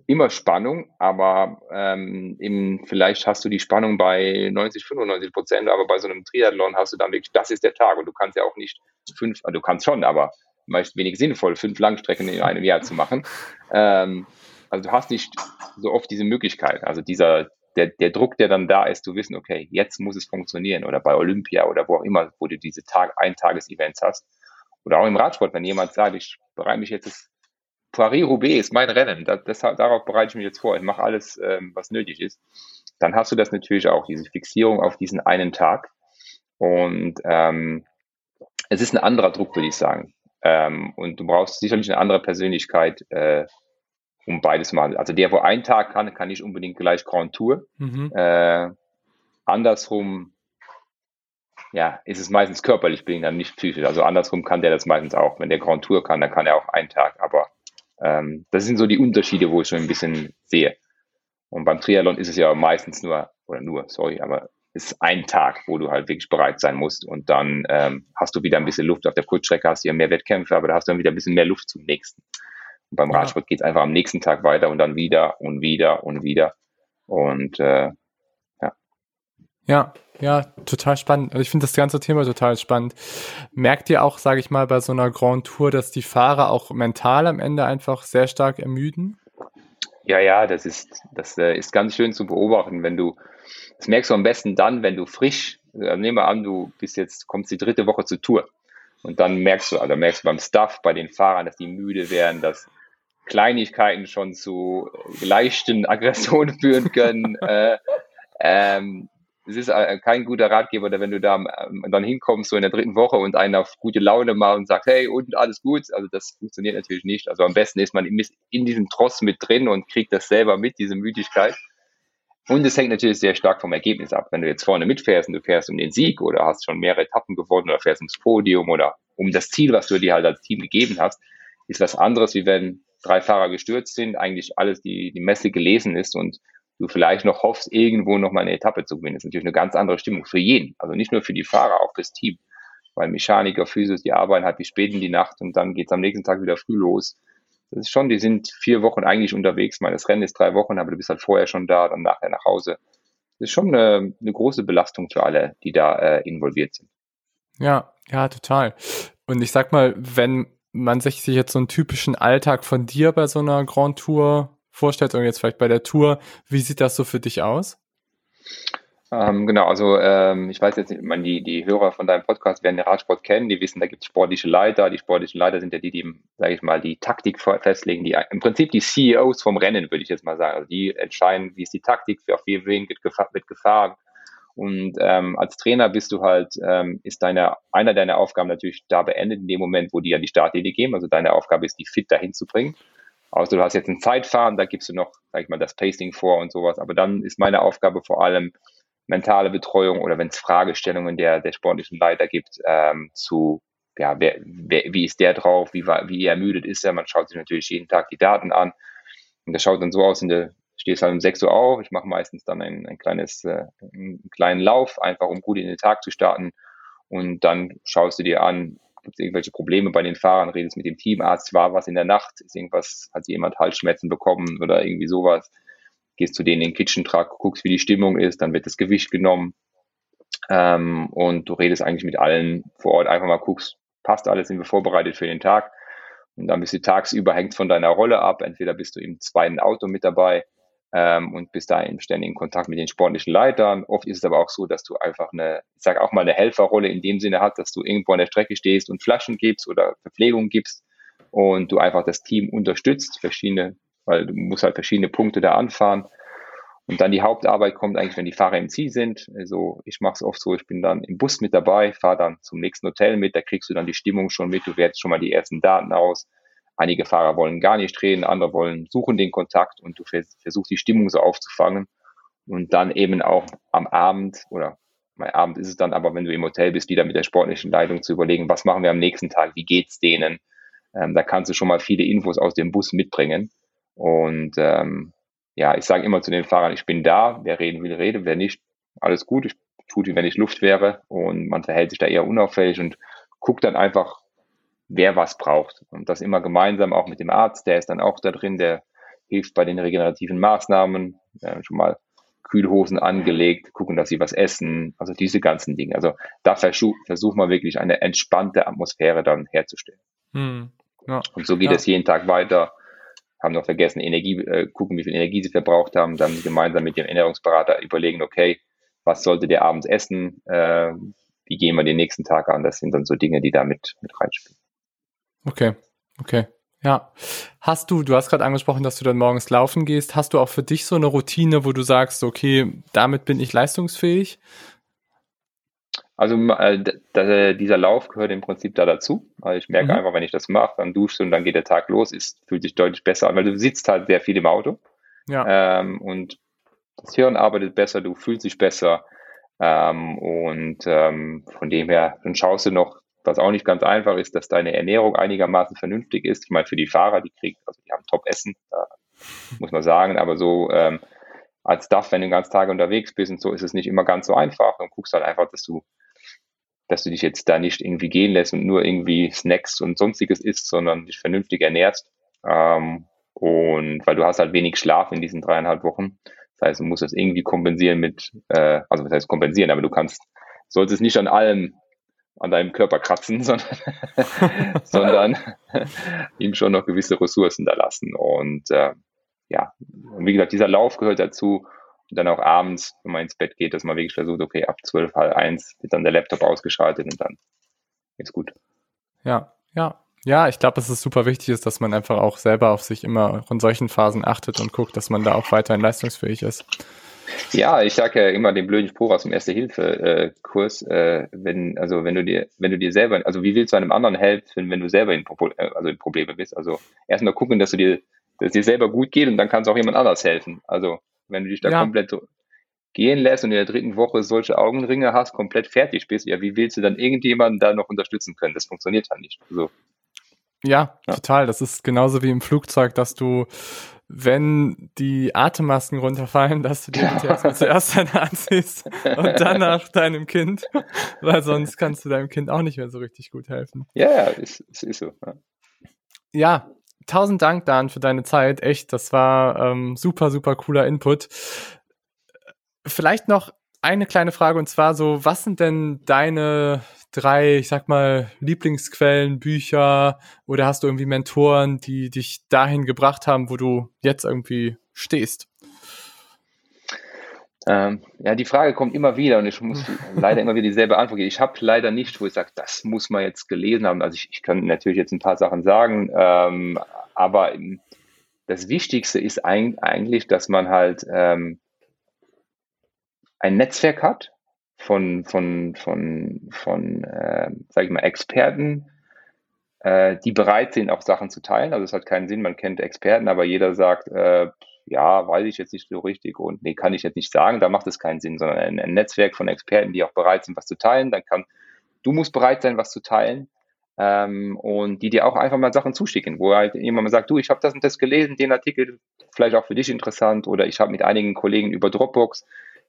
immer Spannung, aber ähm, eben, vielleicht hast du die Spannung bei 90, 95 Prozent, aber bei so einem Triathlon hast du dann wirklich, das ist der Tag und du kannst ja auch nicht fünf, also du kannst schon, aber meist wenig sinnvoll, fünf Langstrecken in einem Jahr zu machen. Ähm, also du hast nicht so oft diese Möglichkeit. Also dieser, der, der Druck, der dann da ist, zu wissen, okay, jetzt muss es funktionieren oder bei Olympia oder wo auch immer, wo du diese Tag, Eintages-Events hast. Oder auch im Radsport, wenn jemand sagt, ich bereite mich jetzt Paris-Roubaix ist mein Rennen, das, das, darauf bereite ich mich jetzt vor, ich mache alles, ähm, was nötig ist, dann hast du das natürlich auch, diese Fixierung auf diesen einen Tag. Und ähm, es ist ein anderer Druck, würde ich sagen. Ähm, und du brauchst sicherlich eine andere Persönlichkeit, äh, um beides mal. Also der, wo ein Tag kann, kann nicht unbedingt gleich Grand Tour. Mhm. Äh, andersrum, ja, ist es meistens körperlich bedingt, dann nicht psychisch. Also andersrum kann der das meistens auch. Wenn der Grand Tour kann, dann kann er auch einen Tag. Aber ähm, das sind so die Unterschiede, wo ich schon ein bisschen sehe. Und beim Triathlon ist es ja meistens nur, oder nur, sorry, aber ist ein Tag, wo du halt wirklich bereit sein musst und dann ähm, hast du wieder ein bisschen Luft auf der Kurzstrecke, hast du ja mehr Wettkämpfe, aber da hast du dann wieder ein bisschen mehr Luft zum nächsten. Und beim. Radsport geht es einfach am nächsten Tag weiter und dann wieder und wieder und wieder. Und äh. Ja, ja, total spannend. Also ich finde das ganze Thema total spannend. Merkt ihr auch, sage ich mal, bei so einer Grand Tour, dass die Fahrer auch mental am Ende einfach sehr stark ermüden? Ja, ja, das ist, das äh, ist ganz schön zu beobachten, wenn du das merkst du am besten dann, wenn du frisch, äh, nehmen wir an, du bist jetzt, kommst die dritte Woche zur Tour. Und dann merkst du, also merkst du beim Staff, bei den Fahrern, dass die müde werden, dass Kleinigkeiten schon zu leichten Aggressionen führen können. äh, ähm, es ist äh, kein guter Ratgeber, wenn du da ähm, dann hinkommst, so in der dritten Woche und einen auf gute Laune macht und sagt, hey, und alles gut. Also das funktioniert natürlich nicht. Also am besten ist man in diesem Tross mit drin und kriegt das selber mit, diese Müdigkeit. Und es hängt natürlich sehr stark vom Ergebnis ab. Wenn du jetzt vorne mitfährst und du fährst um den Sieg oder hast schon mehrere Etappen gewonnen oder fährst ums Podium oder um das Ziel, was du dir halt als Team gegeben hast, ist was anderes, wie wenn drei Fahrer gestürzt sind, eigentlich alles die, die Messe gelesen ist und du vielleicht noch hoffst, irgendwo noch mal eine Etappe zu gewinnen. Das ist natürlich eine ganz andere Stimmung für jeden. Also nicht nur für die Fahrer, auch fürs Team. Weil Mechaniker, Physios, die arbeiten halt bis spät in die Nacht und dann geht's am nächsten Tag wieder früh los das ist schon, die sind vier Wochen eigentlich unterwegs. Meine, das Rennen ist drei Wochen, aber du bist halt vorher schon da, dann nachher nach Hause. Das ist schon eine, eine große Belastung für alle, die da äh, involviert sind. Ja, ja, total. Und ich sag mal, wenn man sich jetzt so einen typischen Alltag von dir bei so einer Grand Tour vorstellt und jetzt vielleicht bei der Tour, wie sieht das so für dich aus? Ähm, genau, also ähm, ich weiß jetzt nicht, man, die, die Hörer von deinem Podcast werden den Radsport kennen, die wissen, da gibt es sportliche Leiter. Die sportlichen Leiter sind ja die, die, sage ich mal, die Taktik festlegen, die im Prinzip die CEOs vom Rennen, würde ich jetzt mal sagen. Also die entscheiden, wie ist die Taktik, auf wen wird, gefahr, wird gefahren. Und ähm, als Trainer bist du halt, ähm, ist deine, einer deiner Aufgaben natürlich da beendet, in dem Moment, wo die ja die Startlinie geben. Also deine Aufgabe ist, die fit dahin zu bringen. Außer du hast jetzt ein Zeitfahren, da gibst du noch, sag ich mal, das Pacing vor und sowas. Aber dann ist meine Aufgabe vor allem, mentale Betreuung oder wenn es Fragestellungen der, der sportlichen Leiter gibt, ähm, zu, ja, wer, wer, wie ist der drauf, wie, wie ermüdet ist er, man schaut sich natürlich jeden Tag die Daten an. Und das schaut dann so aus, in der, stehst halt um 6 Uhr auf, ich mache meistens dann ein, ein kleines, äh, einen kleinen Lauf, einfach um gut in den Tag zu starten. Und dann schaust du dir an, gibt es irgendwelche Probleme bei den Fahrern, redest mit dem Teamarzt, war was in der Nacht, ist irgendwas, hat jemand Halsschmerzen bekommen oder irgendwie sowas, gehst zu denen in den Kitchen Truck, guckst, wie die Stimmung ist, dann wird das Gewicht genommen. Ähm, und du redest eigentlich mit allen vor Ort, einfach mal guckst, passt alles, sind wir vorbereitet für den Tag? Und dann bist du tagsüber, hängt von deiner Rolle ab, entweder bist du im zweiten Auto mit dabei ähm, und bist da in ständigen Kontakt mit den sportlichen Leitern. Oft ist es aber auch so, dass du einfach eine, ich sage auch mal eine Helferrolle in dem Sinne hast, dass du irgendwo an der Strecke stehst und Flaschen gibst oder Verpflegung gibst und du einfach das Team unterstützt, verschiedene weil du musst halt verschiedene Punkte da anfahren. Und dann die Hauptarbeit kommt eigentlich, wenn die Fahrer im Ziel sind. Also ich mache es oft so, ich bin dann im Bus mit dabei, fahre dann zum nächsten Hotel mit, da kriegst du dann die Stimmung schon mit, du wertest schon mal die ersten Daten aus. Einige Fahrer wollen gar nicht reden, andere wollen suchen den Kontakt und du versuchst die Stimmung so aufzufangen. Und dann eben auch am Abend oder mein Abend ist es dann aber, wenn du im Hotel bist, wieder mit der sportlichen Leitung zu überlegen, was machen wir am nächsten Tag, wie geht's denen? Ähm, da kannst du schon mal viele Infos aus dem Bus mitbringen. Und ähm, ja, ich sage immer zu den Fahrern, ich bin da, wer reden will, rede, wer nicht, alles gut, ich tue wie wenn ich Luft wäre und man verhält sich da eher unauffällig und guckt dann einfach, wer was braucht. Und das immer gemeinsam auch mit dem Arzt, der ist dann auch da drin, der hilft bei den regenerativen Maßnahmen, äh, schon mal Kühlhosen angelegt, gucken, dass sie was essen, also diese ganzen Dinge. Also da versucht versuch man wirklich eine entspannte Atmosphäre dann herzustellen. Hm. Ja. Und so geht es jeden Tag weiter. Haben noch vergessen, Energie, äh, gucken, wie viel Energie sie verbraucht haben, dann gemeinsam mit dem Ernährungsberater überlegen, okay, was sollte der abends essen, äh, wie gehen wir den nächsten Tag an? Das sind dann so Dinge, die da mit, mit reinspielen. Okay, okay. Ja. Hast du, du hast gerade angesprochen, dass du dann morgens laufen gehst. Hast du auch für dich so eine Routine, wo du sagst, okay, damit bin ich leistungsfähig? Also äh, dieser Lauf gehört im Prinzip da dazu. Also ich merke mhm. einfach, wenn ich das mache, dann duschst du und dann geht der Tag los, ist, fühlt sich deutlich besser an, weil du sitzt halt sehr viel im Auto. Ja. Ähm, und das Hirn arbeitet besser, du fühlst dich besser. Ähm, und ähm, von dem her, dann schaust du noch was auch nicht ganz einfach ist, dass deine Ernährung einigermaßen vernünftig ist. Ich meine, für die Fahrer, die kriegen, also die haben Top-Essen, muss man sagen, aber so ähm, als Duff, wenn du den ganzen Tag unterwegs bist und so, ist es nicht immer ganz so einfach. Dann guckst halt einfach, dass du, dass du dich jetzt da nicht irgendwie gehen lässt und nur irgendwie Snacks und sonstiges isst, sondern dich vernünftig ernährst. Ähm, und weil du hast halt wenig Schlaf in diesen dreieinhalb Wochen. Das heißt, du musst das irgendwie kompensieren mit, äh, also das heißt kompensieren, aber du kannst, solltest nicht an allem an deinem Körper kratzen, sondern, sondern ihm schon noch gewisse Ressourcen da lassen. Und äh, ja, und wie gesagt, dieser Lauf gehört dazu. Und dann auch abends, wenn man ins Bett geht, dass man wirklich versucht, okay, ab zwölf, halb eins wird dann der Laptop ausgeschaltet und dann ist gut. Ja, ja. Ja, ich glaube, dass es super wichtig ist, dass man einfach auch selber auf sich immer in solchen Phasen achtet und guckt, dass man da auch weiterhin leistungsfähig ist. Ja, ich sage ja immer den blöden Spruch aus dem Erste-Hilfe-Kurs, äh, wenn, also wenn du dir, wenn du dir selber, also wie willst du einem anderen helfen, wenn du selber in, äh, also in Probleme bist? Also erstmal gucken, dass du dir, dass es dir selber gut geht und dann kannst auch jemand anders helfen. Also wenn du dich da ja. komplett gehen lässt und in der dritten Woche solche Augenringe hast, komplett fertig bist, ja, wie willst du dann irgendjemanden da noch unterstützen können? Das funktioniert halt nicht. Also, ja, ja, total. Das ist genauso wie im Flugzeug, dass du wenn die Atemmasken runterfallen, dass du die erstmal zuerst deine anziehst und danach deinem Kind, weil sonst kannst du deinem Kind auch nicht mehr so richtig gut helfen. Ja, ja, ist, ist, ist so. Ja. ja, tausend Dank, Dan, für deine Zeit. Echt, das war ähm, super, super cooler Input. Vielleicht noch eine kleine Frage und zwar so, was sind denn deine drei, ich sag mal, Lieblingsquellen, Bücher oder hast du irgendwie Mentoren, die dich dahin gebracht haben, wo du jetzt irgendwie stehst? Ähm, ja, die Frage kommt immer wieder und ich muss leider immer wieder dieselbe Antwort geben. Ich habe leider nicht, wo ich sage, das muss man jetzt gelesen haben. Also ich, ich kann natürlich jetzt ein paar Sachen sagen, ähm, aber das Wichtigste ist eigentlich, dass man halt ähm, ein Netzwerk hat von, von, von, von äh, sag ich mal, Experten, äh, die bereit sind, auch Sachen zu teilen. Also es hat keinen Sinn, man kennt Experten, aber jeder sagt, äh, ja, weiß ich jetzt nicht so richtig und nee, kann ich jetzt nicht sagen, da macht es keinen Sinn, sondern ein, ein Netzwerk von Experten, die auch bereit sind, was zu teilen, dann kann, du musst bereit sein, was zu teilen. Ähm, und die dir auch einfach mal Sachen zuschicken, wo halt jemand mal sagt, du, ich habe das und das gelesen, den Artikel, vielleicht auch für dich interessant, oder ich habe mit einigen Kollegen über Dropbox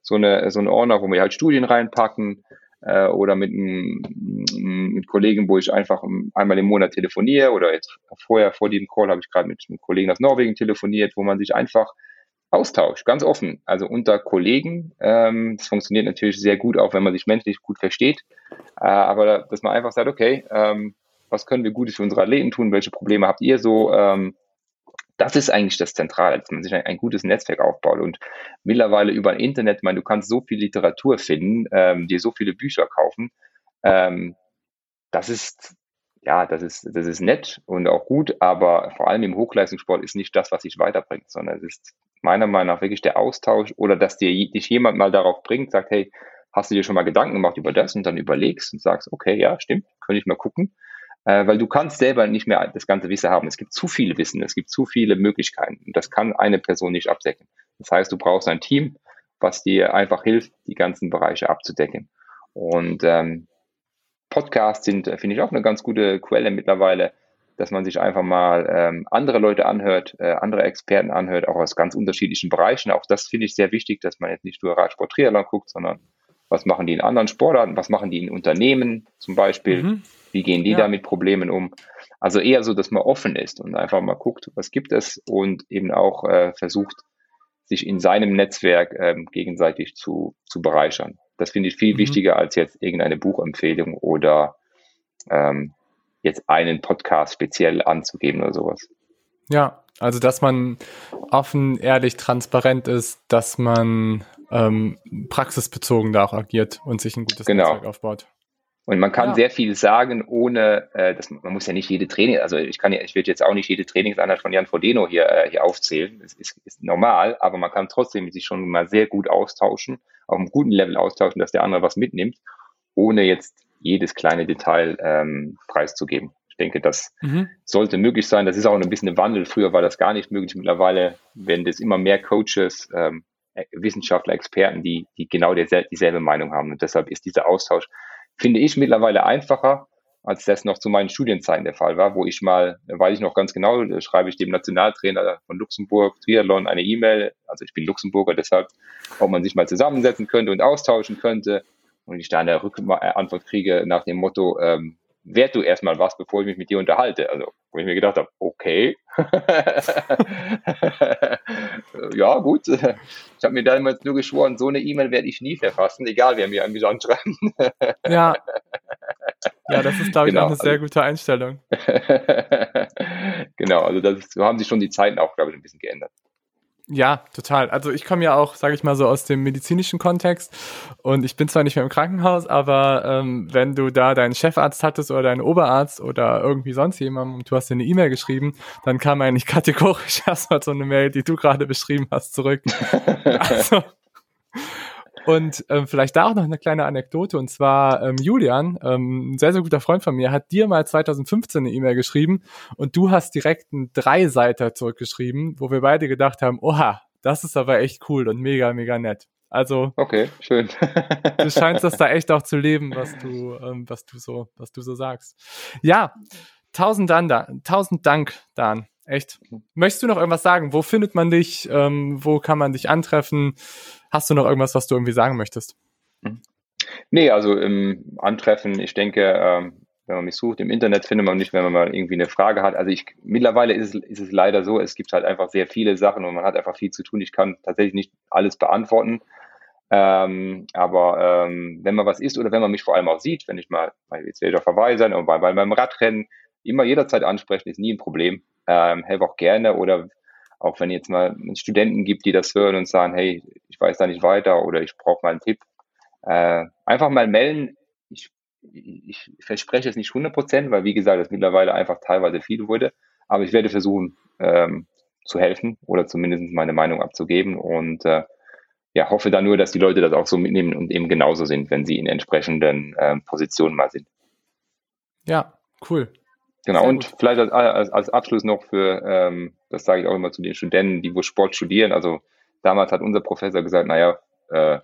so eine, so eine Ordner, wo wir halt Studien reinpacken äh, oder mit, mit Kollegen, wo ich einfach einmal im Monat telefoniere oder jetzt vorher, vor dem Call habe ich gerade mit, mit Kollegen aus Norwegen telefoniert, wo man sich einfach austauscht, ganz offen, also unter Kollegen. Ähm, das funktioniert natürlich sehr gut, auch wenn man sich menschlich gut versteht. Äh, aber dass man einfach sagt, okay, ähm, was können wir Gutes für unsere Athleten tun? Welche Probleme habt ihr so? Ähm, das ist eigentlich das Zentrale, dass man sich ein, ein, gutes Netzwerk aufbaut. Und mittlerweile über Internet, ich meine, du kannst so viel Literatur finden, ähm, dir so viele Bücher kaufen. Ähm, das ist, ja, das ist, das ist nett und auch gut, aber vor allem im Hochleistungssport ist nicht das, was dich weiterbringt, sondern es ist meiner Meinung nach wirklich der Austausch oder dass dir dich jemand mal darauf bringt, sagt, hey, hast du dir schon mal Gedanken gemacht über das und dann überlegst und sagst, okay, ja, stimmt, könnte ich mal gucken äh, weil du kannst selber nicht mehr das ganze Wissen haben. Es gibt zu viele Wissen, es gibt zu viele Möglichkeiten und das kann eine Person nicht abdecken. Das heißt, du brauchst ein Team, was dir einfach hilft, die ganzen Bereiche abzudecken. Und ähm, Podcasts sind, äh, finde ich, auch eine ganz gute Quelle mittlerweile, dass man sich einfach mal ähm, andere Leute anhört, äh, andere Experten anhört, auch aus ganz unterschiedlichen Bereichen. Auch das finde ich sehr wichtig, dass man jetzt nicht nur Radsport Triathlon guckt, sondern was machen die in anderen Sportarten, was machen die in Unternehmen zum Beispiel, mhm. wie gehen die ja. da mit Problemen um. Also eher so, dass man offen ist und einfach mal guckt, was gibt es und eben auch äh, versucht, sich in seinem Netzwerk ähm, gegenseitig zu, zu bereichern. Das finde ich viel mhm. wichtiger als jetzt irgendeine Buchempfehlung oder ähm, jetzt einen Podcast speziell anzugeben oder sowas. Ja, also dass man offen, ehrlich, transparent ist, dass man ähm, praxisbezogen da auch agiert und sich ein gutes genau. Netzwerk aufbaut. Und man kann ja. sehr viel sagen, ohne, äh, dass man muss ja nicht jede Training, also ich kann ja, ich werde jetzt auch nicht jede Trainingseinheit von Jan Frodeno hier, äh, hier aufzählen. Das ist, ist normal, aber man kann trotzdem sich schon mal sehr gut austauschen, auf einem guten Level austauschen, dass der andere was mitnimmt, ohne jetzt jedes kleine Detail ähm, preiszugeben. Ich denke, das mhm. sollte möglich sein. Das ist auch ein bisschen ein Wandel. Früher war das gar nicht möglich. Mittlerweile werden das immer mehr Coaches, ähm, Wissenschaftler, Experten, die, die genau dieselbe Meinung haben. Und deshalb ist dieser Austausch finde ich mittlerweile einfacher, als das noch zu meinen Studienzeiten der Fall war, wo ich mal, weiß ich noch ganz genau, schreibe ich dem Nationaltrainer von Luxemburg, Triathlon, eine E-Mail, also ich bin Luxemburger, deshalb, ob man sich mal zusammensetzen könnte und austauschen könnte. Und ich da eine Rückantwort kriege nach dem Motto, ähm, werd du erstmal was, bevor ich mich mit dir unterhalte. Also, wo ich mir gedacht habe, okay. ja, gut. Ich habe mir damals nur geschworen, so eine E-Mail werde ich nie verfassen, egal wer mir irgendwie anschreibt. ja. Ja, das ist, glaube ich, genau, eine sehr also, gute Einstellung. genau, also das ist, so haben sich schon die Zeiten auch, glaube ich, ein bisschen geändert. Ja, total. Also ich komme ja auch, sage ich mal so, aus dem medizinischen Kontext und ich bin zwar nicht mehr im Krankenhaus, aber ähm, wenn du da deinen Chefarzt hattest oder deinen Oberarzt oder irgendwie sonst jemandem und du hast dir eine E-Mail geschrieben, dann kam eigentlich kategorisch erstmal so eine Mail, die du gerade beschrieben hast, zurück. also, und ähm, vielleicht da auch noch eine kleine Anekdote. Und zwar ähm, Julian, ähm, ein sehr, sehr guter Freund von mir, hat dir mal 2015 eine E-Mail geschrieben und du hast direkt einen Dreiseiter zurückgeschrieben, wo wir beide gedacht haben, oha, das ist aber echt cool und mega, mega nett. Also okay, schön. du scheinst das da echt auch zu leben, was du, ähm, was du so, was du so sagst. Ja, tausend Dank, tausend Dank, Dan. Echt. Möchtest du noch irgendwas sagen? Wo findet man dich? Ähm, wo kann man dich antreffen? Hast du noch irgendwas, was du irgendwie sagen möchtest? Nee, also im Antreffen, ich denke, ähm, wenn man mich sucht, im Internet findet man mich, wenn man mal irgendwie eine Frage hat. Also ich, mittlerweile ist es, ist es leider so, es gibt halt einfach sehr viele Sachen und man hat einfach viel zu tun. Ich kann tatsächlich nicht alles beantworten. Ähm, aber ähm, wenn man was ist oder wenn man mich vor allem auch sieht, wenn ich mal, jetzt werde ich auf Hawaii sein oder bei, bei meinem Radrennen, immer jederzeit ansprechen, ist nie ein Problem ähm, helfe auch gerne oder auch wenn jetzt mal Studenten gibt, die das hören und sagen, hey, ich weiß da nicht weiter oder ich brauche mal einen Tipp, äh, einfach mal melden. Ich, ich verspreche es nicht 100 Prozent, weil wie gesagt, es mittlerweile einfach teilweise viel wurde, aber ich werde versuchen ähm, zu helfen oder zumindest meine Meinung abzugeben und äh, ja, hoffe dann nur, dass die Leute das auch so mitnehmen und eben genauso sind, wenn sie in entsprechenden äh, Positionen mal sind. Ja, cool. Genau, Sehr und gut. vielleicht als, als, als, Abschluss noch für, ähm, das sage ich auch immer zu den Studenten, die wo Sport studieren. Also damals hat unser Professor gesagt, naja, äh,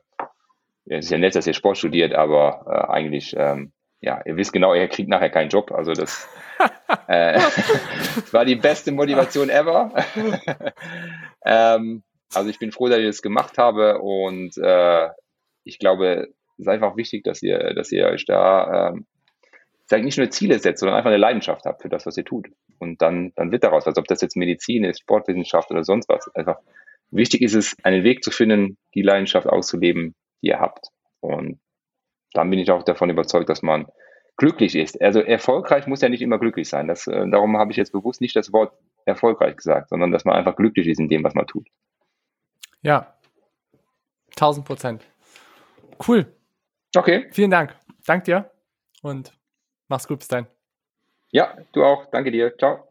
es ist ja nett, dass ihr Sport studiert, aber äh, eigentlich, ähm, ja, ihr wisst genau, ihr kriegt nachher keinen Job. Also das äh, war die beste Motivation ever. ähm, also ich bin froh, dass ich das gemacht habe und äh, ich glaube, es ist einfach wichtig, dass ihr, dass ihr euch da ähm, sage nicht nur Ziele setzt, sondern einfach eine Leidenschaft habt für das, was ihr tut. Und dann, dann wird daraus, als ob das jetzt Medizin ist, Sportwissenschaft oder sonst was. Einfach wichtig ist es, einen Weg zu finden, die Leidenschaft auszuleben, die ihr habt. Und dann bin ich auch davon überzeugt, dass man glücklich ist. Also erfolgreich muss ja nicht immer glücklich sein. Das, äh, darum habe ich jetzt bewusst nicht das Wort erfolgreich gesagt, sondern dass man einfach glücklich ist in dem, was man tut. Ja, 1000 Prozent. Cool. Okay. Vielen Dank. Dank dir und Mach's gut, bis dann. Ja, du auch. Danke dir. Ciao.